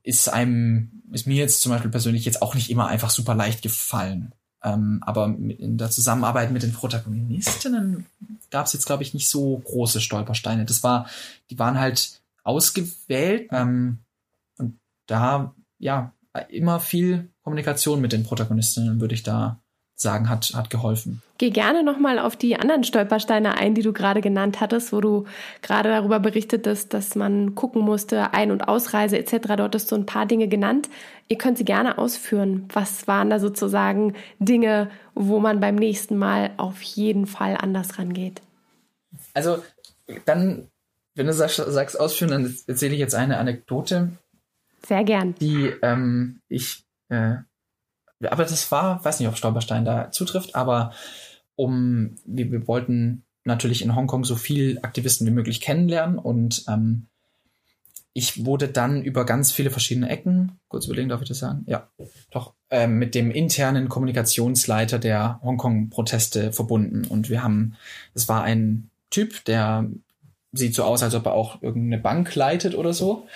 ist einem, ist mir jetzt zum Beispiel persönlich jetzt auch nicht immer einfach super leicht gefallen. Ähm, aber in der Zusammenarbeit mit den Protagonistinnen gab es jetzt, glaube ich, nicht so große Stolpersteine. Das war, die waren halt ausgewählt ähm, und da, ja, immer viel Kommunikation mit den Protagonistinnen, würde ich da sagen, hat, hat geholfen. Geh gerne nochmal auf die anderen Stolpersteine ein, die du gerade genannt hattest, wo du gerade darüber berichtetest, dass man gucken musste, Ein- und Ausreise etc. Dort hast du ein paar Dinge genannt. Ihr könnt sie gerne ausführen. Was waren da sozusagen Dinge, wo man beim nächsten Mal auf jeden Fall anders rangeht? Also dann, wenn du sagst, sagst ausführen, dann erzähle ich jetzt eine Anekdote. Sehr gern. Die ähm, ich äh, aber das war, weiß nicht, ob Stolperstein da zutrifft, aber um, wir, wir wollten natürlich in Hongkong so viel Aktivisten wie möglich kennenlernen und ähm, ich wurde dann über ganz viele verschiedene Ecken, kurz überlegen, darf ich das sagen? Ja, doch, äh, mit dem internen Kommunikationsleiter der Hongkong-Proteste verbunden. Und wir haben, es war ein Typ, der sieht so aus, als ob er auch irgendeine Bank leitet oder so.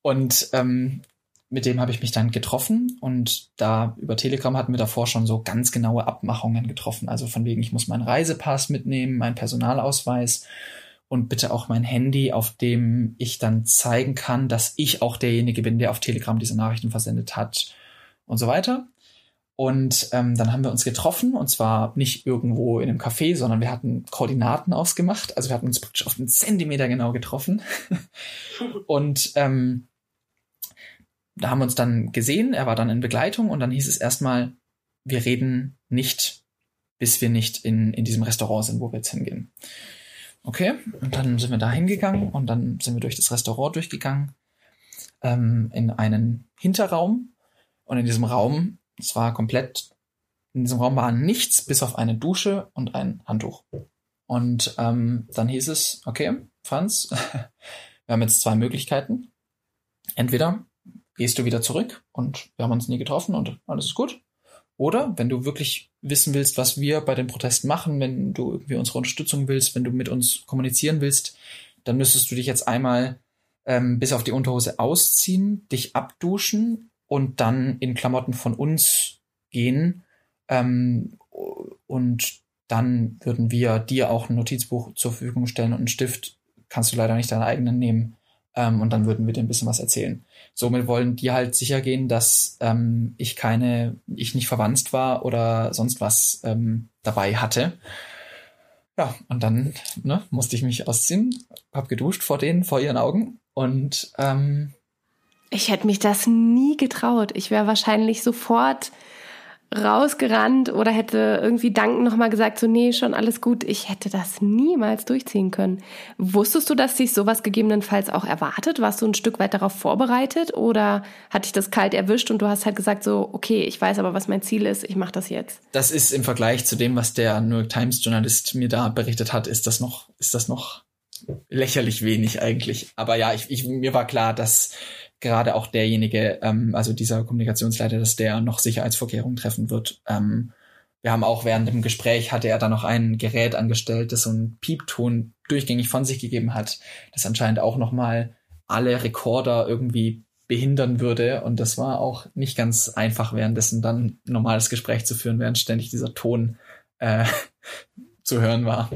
Und ähm, mit dem habe ich mich dann getroffen und da über Telegram hatten wir davor schon so ganz genaue Abmachungen getroffen. Also von wegen, ich muss meinen Reisepass mitnehmen, meinen Personalausweis und bitte auch mein Handy, auf dem ich dann zeigen kann, dass ich auch derjenige bin, der auf Telegram diese Nachrichten versendet hat und so weiter. Und ähm, dann haben wir uns getroffen und zwar nicht irgendwo in einem Café, sondern wir hatten Koordinaten ausgemacht. Also wir hatten uns praktisch auf einen Zentimeter genau getroffen. und ähm, da haben wir uns dann gesehen, er war dann in Begleitung und dann hieß es erstmal, wir reden nicht, bis wir nicht in, in diesem Restaurant sind, wo wir jetzt hingehen. Okay, und dann sind wir da hingegangen und dann sind wir durch das Restaurant durchgegangen ähm, in einen Hinterraum und in diesem Raum, es war komplett, in diesem Raum war nichts bis auf eine Dusche und ein Handtuch. Und ähm, dann hieß es, okay, Franz, wir haben jetzt zwei Möglichkeiten. Entweder gehst du wieder zurück und wir haben uns nie getroffen und alles ist gut. Oder wenn du wirklich wissen willst, was wir bei den Protesten machen, wenn du irgendwie unsere Unterstützung willst, wenn du mit uns kommunizieren willst, dann müsstest du dich jetzt einmal ähm, bis auf die Unterhose ausziehen, dich abduschen und dann in Klamotten von uns gehen. Ähm, und dann würden wir dir auch ein Notizbuch zur Verfügung stellen und einen Stift. Kannst du leider nicht deinen eigenen nehmen. Ähm, und dann würden wir dir ein bisschen was erzählen. Somit wollen die halt sicher gehen, dass ähm, ich keine, ich nicht verwandt war oder sonst was ähm, dabei hatte. Ja, und dann ne, musste ich mich ausziehen, hab geduscht vor denen, vor ihren Augen und ähm, ich hätte mich das nie getraut. Ich wäre wahrscheinlich sofort rausgerannt oder hätte irgendwie dankend nochmal gesagt, so nee, schon alles gut, ich hätte das niemals durchziehen können. Wusstest du, dass dich sowas gegebenenfalls auch erwartet? Warst du ein Stück weit darauf vorbereitet oder hat dich das kalt erwischt und du hast halt gesagt so, okay, ich weiß aber, was mein Ziel ist, ich mache das jetzt? Das ist im Vergleich zu dem, was der New York Times Journalist mir da berichtet hat, ist das noch, ist das noch lächerlich wenig eigentlich. Aber ja, ich, ich, mir war klar, dass gerade auch derjenige, ähm, also dieser Kommunikationsleiter, dass der noch Sicherheitsvorkehrungen treffen wird. Ähm, wir haben auch während dem Gespräch hatte er da noch ein Gerät angestellt, das so einen Piepton durchgängig von sich gegeben hat, das anscheinend auch noch mal alle Rekorder irgendwie behindern würde. Und das war auch nicht ganz einfach, währenddessen dann ein normales Gespräch zu führen, während ständig dieser Ton äh, zu hören war.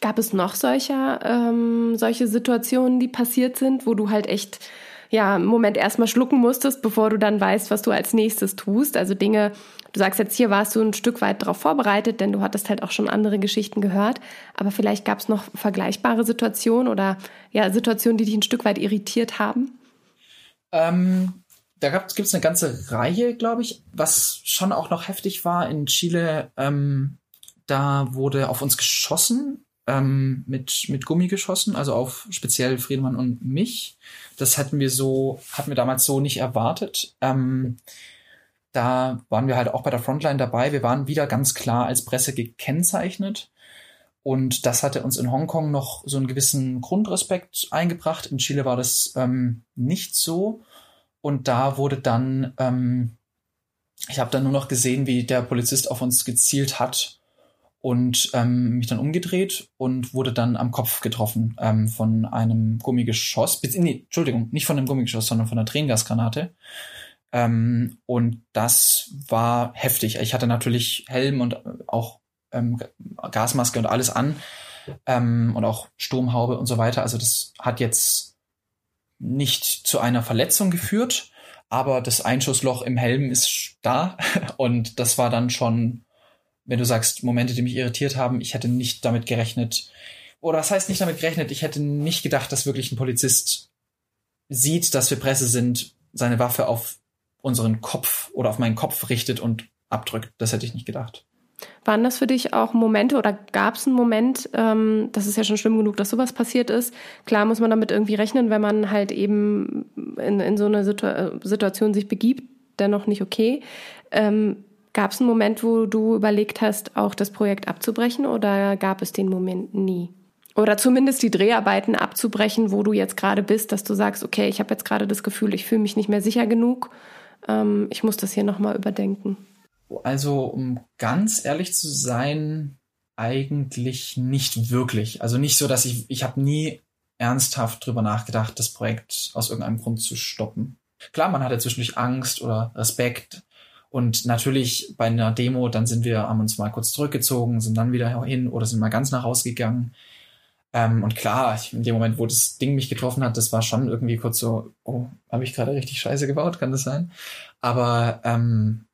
Gab es noch solcher, ähm, solche Situationen, die passiert sind, wo du halt echt ja, einen Moment erstmal schlucken musstest, bevor du dann weißt, was du als nächstes tust. Also Dinge, du sagst jetzt hier warst du ein Stück weit darauf vorbereitet, denn du hattest halt auch schon andere Geschichten gehört. Aber vielleicht gab es noch vergleichbare Situationen oder ja, Situationen, die dich ein Stück weit irritiert haben? Ähm, da gibt es eine ganze Reihe, glaube ich. Was schon auch noch heftig war in Chile, ähm, da wurde auf uns geschossen ähm, mit, mit Gummi geschossen, also auf speziell Friedemann und mich. Das hatten wir so, hatten wir damals so nicht erwartet. Ähm, da waren wir halt auch bei der Frontline dabei. Wir waren wieder ganz klar als Presse gekennzeichnet. Und das hatte uns in Hongkong noch so einen gewissen Grundrespekt eingebracht. In Chile war das ähm, nicht so. Und da wurde dann, ähm, ich habe dann nur noch gesehen, wie der Polizist auf uns gezielt hat und ähm, mich dann umgedreht und wurde dann am Kopf getroffen ähm, von einem Gummigeschoss. Nee, Entschuldigung, nicht von einem Gummigeschoss, sondern von einer Tränengasgranate. Ähm, und das war heftig. Ich hatte natürlich Helm und auch ähm, Gasmaske und alles an ähm, und auch Sturmhaube und so weiter. Also das hat jetzt nicht zu einer Verletzung geführt, aber das Einschussloch im Helm ist da und das war dann schon wenn du sagst, Momente, die mich irritiert haben, ich hätte nicht damit gerechnet, oder was heißt nicht damit gerechnet, ich hätte nicht gedacht, dass wirklich ein Polizist sieht, dass wir Presse sind, seine Waffe auf unseren Kopf oder auf meinen Kopf richtet und abdrückt. Das hätte ich nicht gedacht. Waren das für dich auch Momente oder gab es einen Moment, ähm, das ist ja schon schlimm genug, dass sowas passiert ist. Klar muss man damit irgendwie rechnen, wenn man halt eben in, in so eine Situ Situation sich begibt, dennoch nicht okay. Ähm, Gab es einen Moment, wo du überlegt hast, auch das Projekt abzubrechen oder gab es den Moment nie? Oder zumindest die Dreharbeiten abzubrechen, wo du jetzt gerade bist, dass du sagst, okay, ich habe jetzt gerade das Gefühl, ich fühle mich nicht mehr sicher genug, ähm, ich muss das hier nochmal überdenken. Also, um ganz ehrlich zu sein, eigentlich nicht wirklich. Also nicht so, dass ich, ich habe nie ernsthaft drüber nachgedacht, das Projekt aus irgendeinem Grund zu stoppen. Klar, man hatte zwischendurch Angst oder Respekt, und natürlich bei einer Demo, dann sind wir, haben uns mal kurz zurückgezogen, sind dann wieder hin oder sind mal ganz nach Hause gegangen. Ähm, und klar, ich, in dem Moment, wo das Ding mich getroffen hat, das war schon irgendwie kurz so, oh, habe ich gerade richtig Scheiße gebaut, kann das sein? Aber ähm,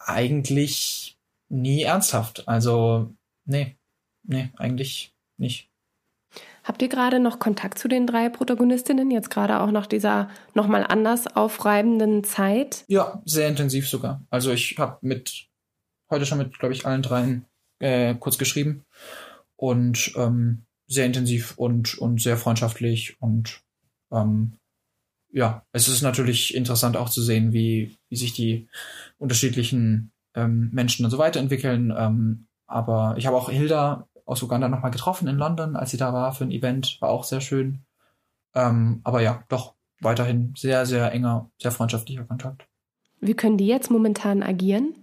eigentlich nie ernsthaft. Also, nee, nee, eigentlich nicht. Habt ihr gerade noch Kontakt zu den drei Protagonistinnen, jetzt gerade auch nach dieser nochmal anders aufreibenden Zeit? Ja, sehr intensiv sogar. Also ich habe mit heute schon mit, glaube ich, allen dreien äh, kurz geschrieben und ähm, sehr intensiv und, und sehr freundschaftlich und ähm, ja, es ist natürlich interessant auch zu sehen, wie, wie sich die unterschiedlichen ähm, Menschen und so weiterentwickeln. Ähm, aber ich habe auch Hilda aus Uganda nochmal getroffen in London, als sie da war für ein Event. War auch sehr schön. Ähm, aber ja, doch weiterhin sehr, sehr enger, sehr freundschaftlicher Kontakt. Wie können die jetzt momentan agieren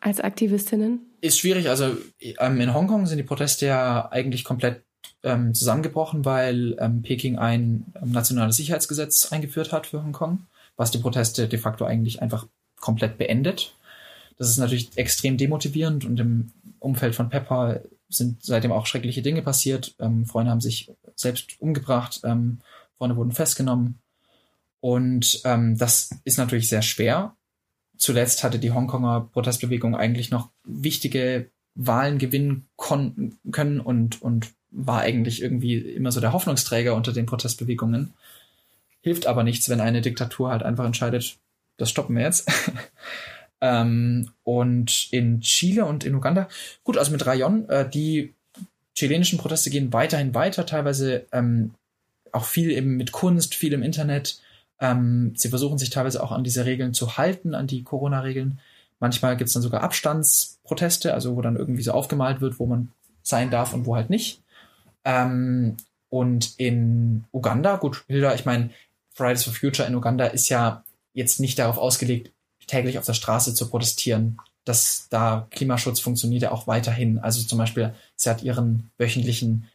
als Aktivistinnen? Ist schwierig. Also ähm, in Hongkong sind die Proteste ja eigentlich komplett ähm, zusammengebrochen, weil ähm, Peking ein ähm, nationales Sicherheitsgesetz eingeführt hat für Hongkong, was die Proteste de facto eigentlich einfach komplett beendet. Das ist natürlich extrem demotivierend und im Umfeld von Pepper sind seitdem auch schreckliche Dinge passiert. Ähm, Freunde haben sich selbst umgebracht, ähm, Freunde wurden festgenommen. Und ähm, das ist natürlich sehr schwer. Zuletzt hatte die Hongkonger Protestbewegung eigentlich noch wichtige Wahlen gewinnen können und, und war eigentlich irgendwie immer so der Hoffnungsträger unter den Protestbewegungen. Hilft aber nichts, wenn eine Diktatur halt einfach entscheidet, das stoppen wir jetzt. Ähm, und in Chile und in Uganda, gut, also mit Rayon, äh, die chilenischen Proteste gehen weiterhin weiter, teilweise ähm, auch viel eben mit Kunst, viel im Internet. Ähm, sie versuchen sich teilweise auch an diese Regeln zu halten, an die Corona-Regeln. Manchmal gibt es dann sogar Abstandsproteste, also wo dann irgendwie so aufgemalt wird, wo man sein darf und wo halt nicht. Ähm, und in Uganda, gut, Hilda, ich meine, Fridays for Future in Uganda ist ja jetzt nicht darauf ausgelegt, täglich auf der Straße zu protestieren. Dass da Klimaschutz funktioniert ja auch weiterhin. Also zum Beispiel, sie hat ihren wöchentlichen,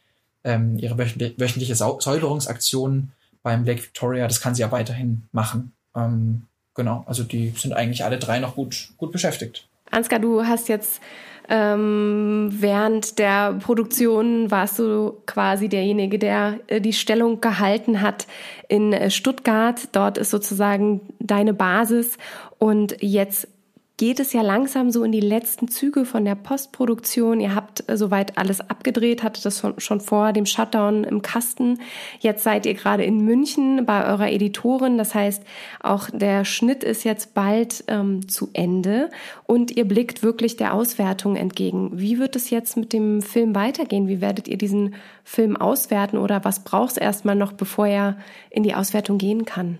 ähm, ihre wöchentliche Säuberungsaktion beim Lake Victoria, das kann sie ja weiterhin machen. Ähm, genau, also die sind eigentlich alle drei noch gut, gut beschäftigt. Ansgar, du hast jetzt ähm, während der Produktion warst du quasi derjenige, der äh, die Stellung gehalten hat in äh, Stuttgart. Dort ist sozusagen deine Basis und jetzt geht es ja langsam so in die letzten Züge von der Postproduktion. Ihr habt äh, soweit alles abgedreht, hattet das schon vor dem Shutdown im Kasten. Jetzt seid ihr gerade in München bei eurer Editorin. Das heißt, auch der Schnitt ist jetzt bald ähm, zu Ende und ihr blickt wirklich der Auswertung entgegen. Wie wird es jetzt mit dem Film weitergehen? Wie werdet ihr diesen Film auswerten oder was braucht es erstmal noch, bevor er in die Auswertung gehen kann?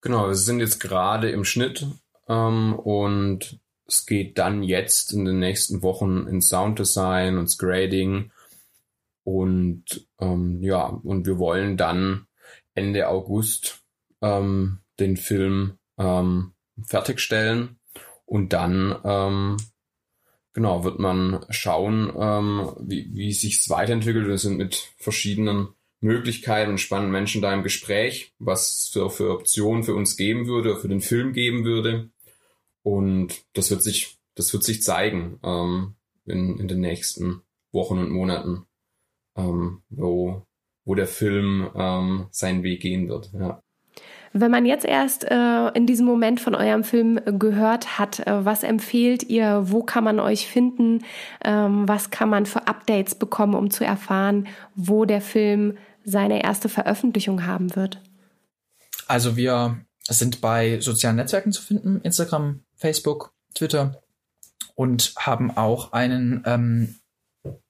Genau, wir sind jetzt gerade im Schnitt ähm, und es geht dann jetzt in den nächsten Wochen ins Sounddesign, ins Grading. Und ähm, ja, und wir wollen dann Ende August ähm, den Film ähm, fertigstellen. Und dann ähm, genau wird man schauen, ähm, wie, wie sich weiterentwickelt. Wir sind mit verschiedenen Möglichkeiten und spannenden Menschen da im Gespräch, was es für, für Optionen für uns geben würde, für den Film geben würde. Und das wird sich, das wird sich zeigen ähm, in, in den nächsten Wochen und Monaten, ähm, wo, wo der Film ähm, seinen Weg gehen wird. Ja. Wenn man jetzt erst äh, in diesem Moment von eurem Film gehört hat, äh, was empfehlt ihr? Wo kann man euch finden? Ähm, was kann man für Updates bekommen, um zu erfahren, wo der Film seine erste Veröffentlichung haben wird? Also wir sind bei sozialen Netzwerken zu finden, Instagram, Facebook, Twitter und haben auch einen ähm,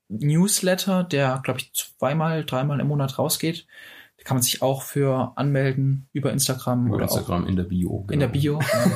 Newsletter, der, glaube ich, zweimal, dreimal im Monat rausgeht. Da kann man sich auch für anmelden über Instagram über oder Instagram in der Bio. Genau. In der Bio. Ja.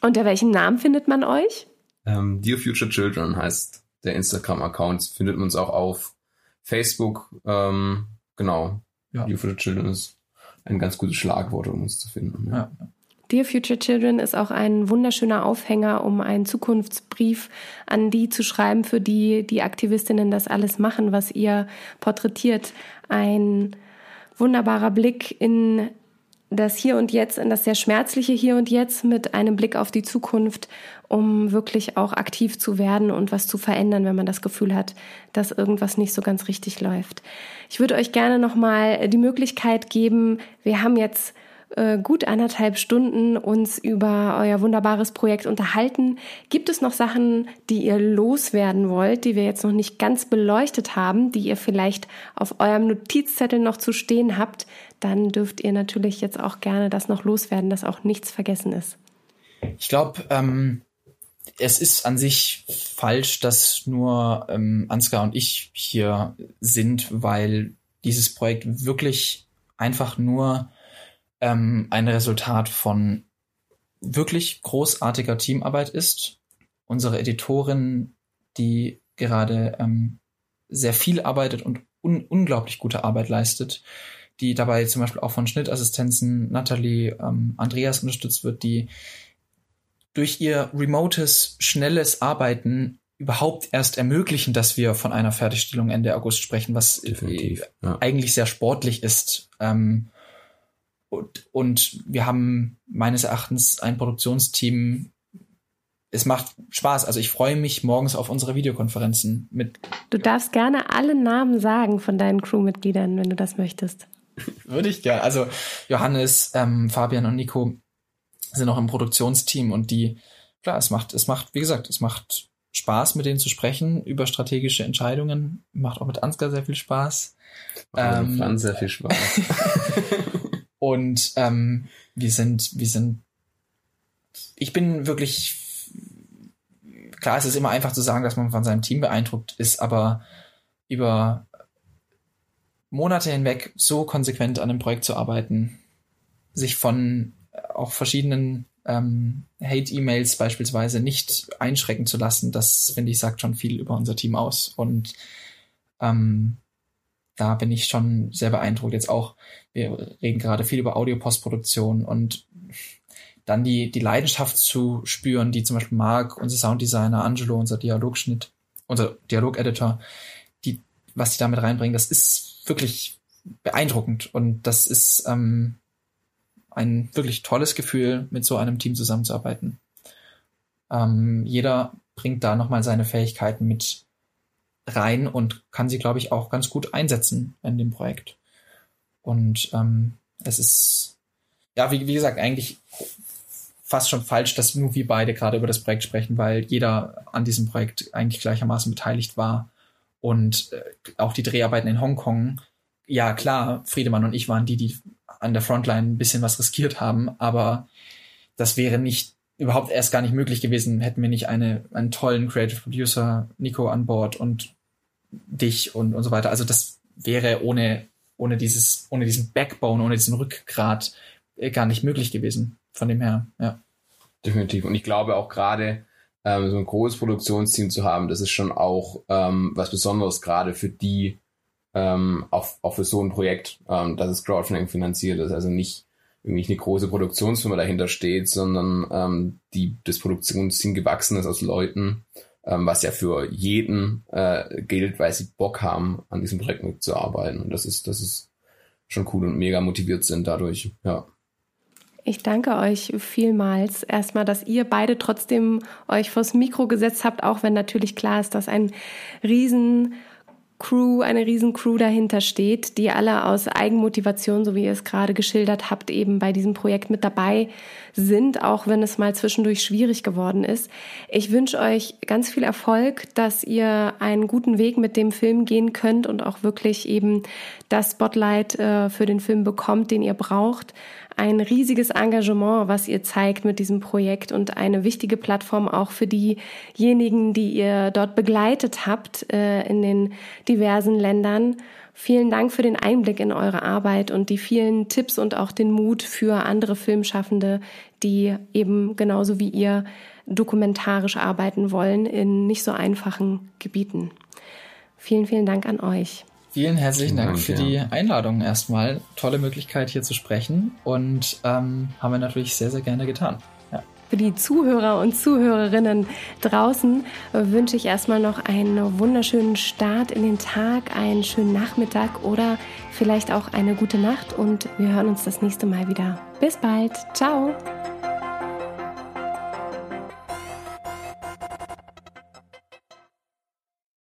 Unter welchem Namen findet man euch? Ähm, Dear Future Children heißt der Instagram-Account. Findet man uns auch auf Facebook. Ähm, genau. Ja. Dear Future Children ist ein ganz gutes Schlagwort, um uns zu finden. Ja. ja. Dear Future Children ist auch ein wunderschöner Aufhänger, um einen Zukunftsbrief an die zu schreiben, für die die Aktivistinnen das alles machen, was ihr porträtiert. Ein wunderbarer Blick in das Hier und Jetzt, in das sehr schmerzliche Hier und Jetzt mit einem Blick auf die Zukunft, um wirklich auch aktiv zu werden und was zu verändern, wenn man das Gefühl hat, dass irgendwas nicht so ganz richtig läuft. Ich würde euch gerne nochmal die Möglichkeit geben, wir haben jetzt äh, gut anderthalb Stunden uns über euer wunderbares Projekt unterhalten. Gibt es noch Sachen, die ihr loswerden wollt, die wir jetzt noch nicht ganz beleuchtet haben, die ihr vielleicht auf eurem Notizzettel noch zu stehen habt? Dann dürft ihr natürlich jetzt auch gerne das noch loswerden, dass auch nichts vergessen ist. Ich glaube, ähm, es ist an sich falsch, dass nur ähm, Ansgar und ich hier sind, weil dieses Projekt wirklich einfach nur ähm, ein Resultat von wirklich großartiger Teamarbeit ist. Unsere Editorin, die gerade ähm, sehr viel arbeitet und un unglaublich gute Arbeit leistet, die dabei zum Beispiel auch von Schnittassistenzen Natalie ähm, Andreas unterstützt wird, die durch ihr remotes, schnelles Arbeiten überhaupt erst ermöglichen, dass wir von einer Fertigstellung Ende August sprechen, was äh, ja. eigentlich sehr sportlich ist. Ähm, und, und wir haben meines Erachtens ein Produktionsteam. Es macht Spaß. Also ich freue mich morgens auf unsere Videokonferenzen mit. Du darfst gerne alle Namen sagen von deinen Crewmitgliedern, wenn du das möchtest. Würde ich gerne. Also Johannes, ähm, Fabian und Nico sind noch im Produktionsteam und die, klar, es macht, es macht, wie gesagt, es macht Spaß, mit denen zu sprechen über strategische Entscheidungen. Macht auch mit Ansgar sehr viel Spaß. Macht ähm, sehr viel Spaß. Und ähm, wir sind, wir sind ich bin wirklich, klar, es ist immer einfach zu sagen, dass man von seinem Team beeindruckt ist, aber über Monate hinweg so konsequent an einem Projekt zu arbeiten, sich von auch verschiedenen ähm, Hate-E-Mails beispielsweise nicht einschrecken zu lassen, das finde ich sagt schon viel über unser Team aus. Und ähm, da bin ich schon sehr beeindruckt. Jetzt auch, wir reden gerade viel über Audio-Postproduktion und dann die, die Leidenschaft zu spüren, die zum Beispiel Marc, unser Sounddesigner, Angelo, unser Dialogschnitt, unser Dialogeditor, die, was die damit reinbringen, das ist wirklich beeindruckend und das ist ähm, ein wirklich tolles Gefühl, mit so einem Team zusammenzuarbeiten. Ähm, jeder bringt da nochmal seine Fähigkeiten mit rein und kann sie, glaube ich, auch ganz gut einsetzen in dem Projekt. Und ähm, es ist, ja, wie, wie gesagt, eigentlich fast schon falsch, dass nur wir beide gerade über das Projekt sprechen, weil jeder an diesem Projekt eigentlich gleichermaßen beteiligt war. Und äh, auch die Dreharbeiten in Hongkong, ja klar, Friedemann und ich waren die, die an der Frontline ein bisschen was riskiert haben, aber das wäre nicht überhaupt erst gar nicht möglich gewesen, hätten wir nicht eine, einen tollen Creative Producer, Nico, an Bord und dich und, und so weiter. Also das wäre ohne, ohne dieses, ohne diesen Backbone, ohne diesen Rückgrat äh, gar nicht möglich gewesen. Von dem her, ja. Definitiv. Und ich glaube auch gerade, ähm, so ein großes Produktionsteam zu haben, das ist schon auch ähm, was Besonderes, gerade für die, ähm, auch, auch für so ein Projekt, ähm, dass es Crowdfunding finanziert ist. Also nicht irgendwie eine große Produktionsfirma dahinter steht, sondern ähm, die das Produktionsteam gewachsen ist aus Leuten, ähm, was ja für jeden äh, gilt, weil sie Bock haben, an diesem Projekt mitzuarbeiten. Und das ist, das ist schon cool und mega motiviert sind dadurch, ja. Ich danke euch vielmals erstmal, dass ihr beide trotzdem euch vors Mikro gesetzt habt, auch wenn natürlich klar ist, dass ein riesen Crew, eine riesen Crew dahinter steht, die alle aus Eigenmotivation, so wie ihr es gerade geschildert habt, eben bei diesem Projekt mit dabei sind, auch wenn es mal zwischendurch schwierig geworden ist. Ich wünsche euch ganz viel Erfolg, dass ihr einen guten Weg mit dem Film gehen könnt und auch wirklich eben das Spotlight äh, für den Film bekommt, den ihr braucht ein riesiges Engagement, was ihr zeigt mit diesem Projekt und eine wichtige Plattform auch für diejenigen, die ihr dort begleitet habt äh, in den diversen Ländern. Vielen Dank für den Einblick in eure Arbeit und die vielen Tipps und auch den Mut für andere Filmschaffende, die eben genauso wie ihr dokumentarisch arbeiten wollen in nicht so einfachen Gebieten. Vielen, vielen Dank an euch. Vielen herzlichen Dank, Dank für ja. die Einladung erstmal. Tolle Möglichkeit hier zu sprechen und ähm, haben wir natürlich sehr, sehr gerne getan. Ja. Für die Zuhörer und Zuhörerinnen draußen wünsche ich erstmal noch einen wunderschönen Start in den Tag, einen schönen Nachmittag oder vielleicht auch eine gute Nacht und wir hören uns das nächste Mal wieder. Bis bald. Ciao.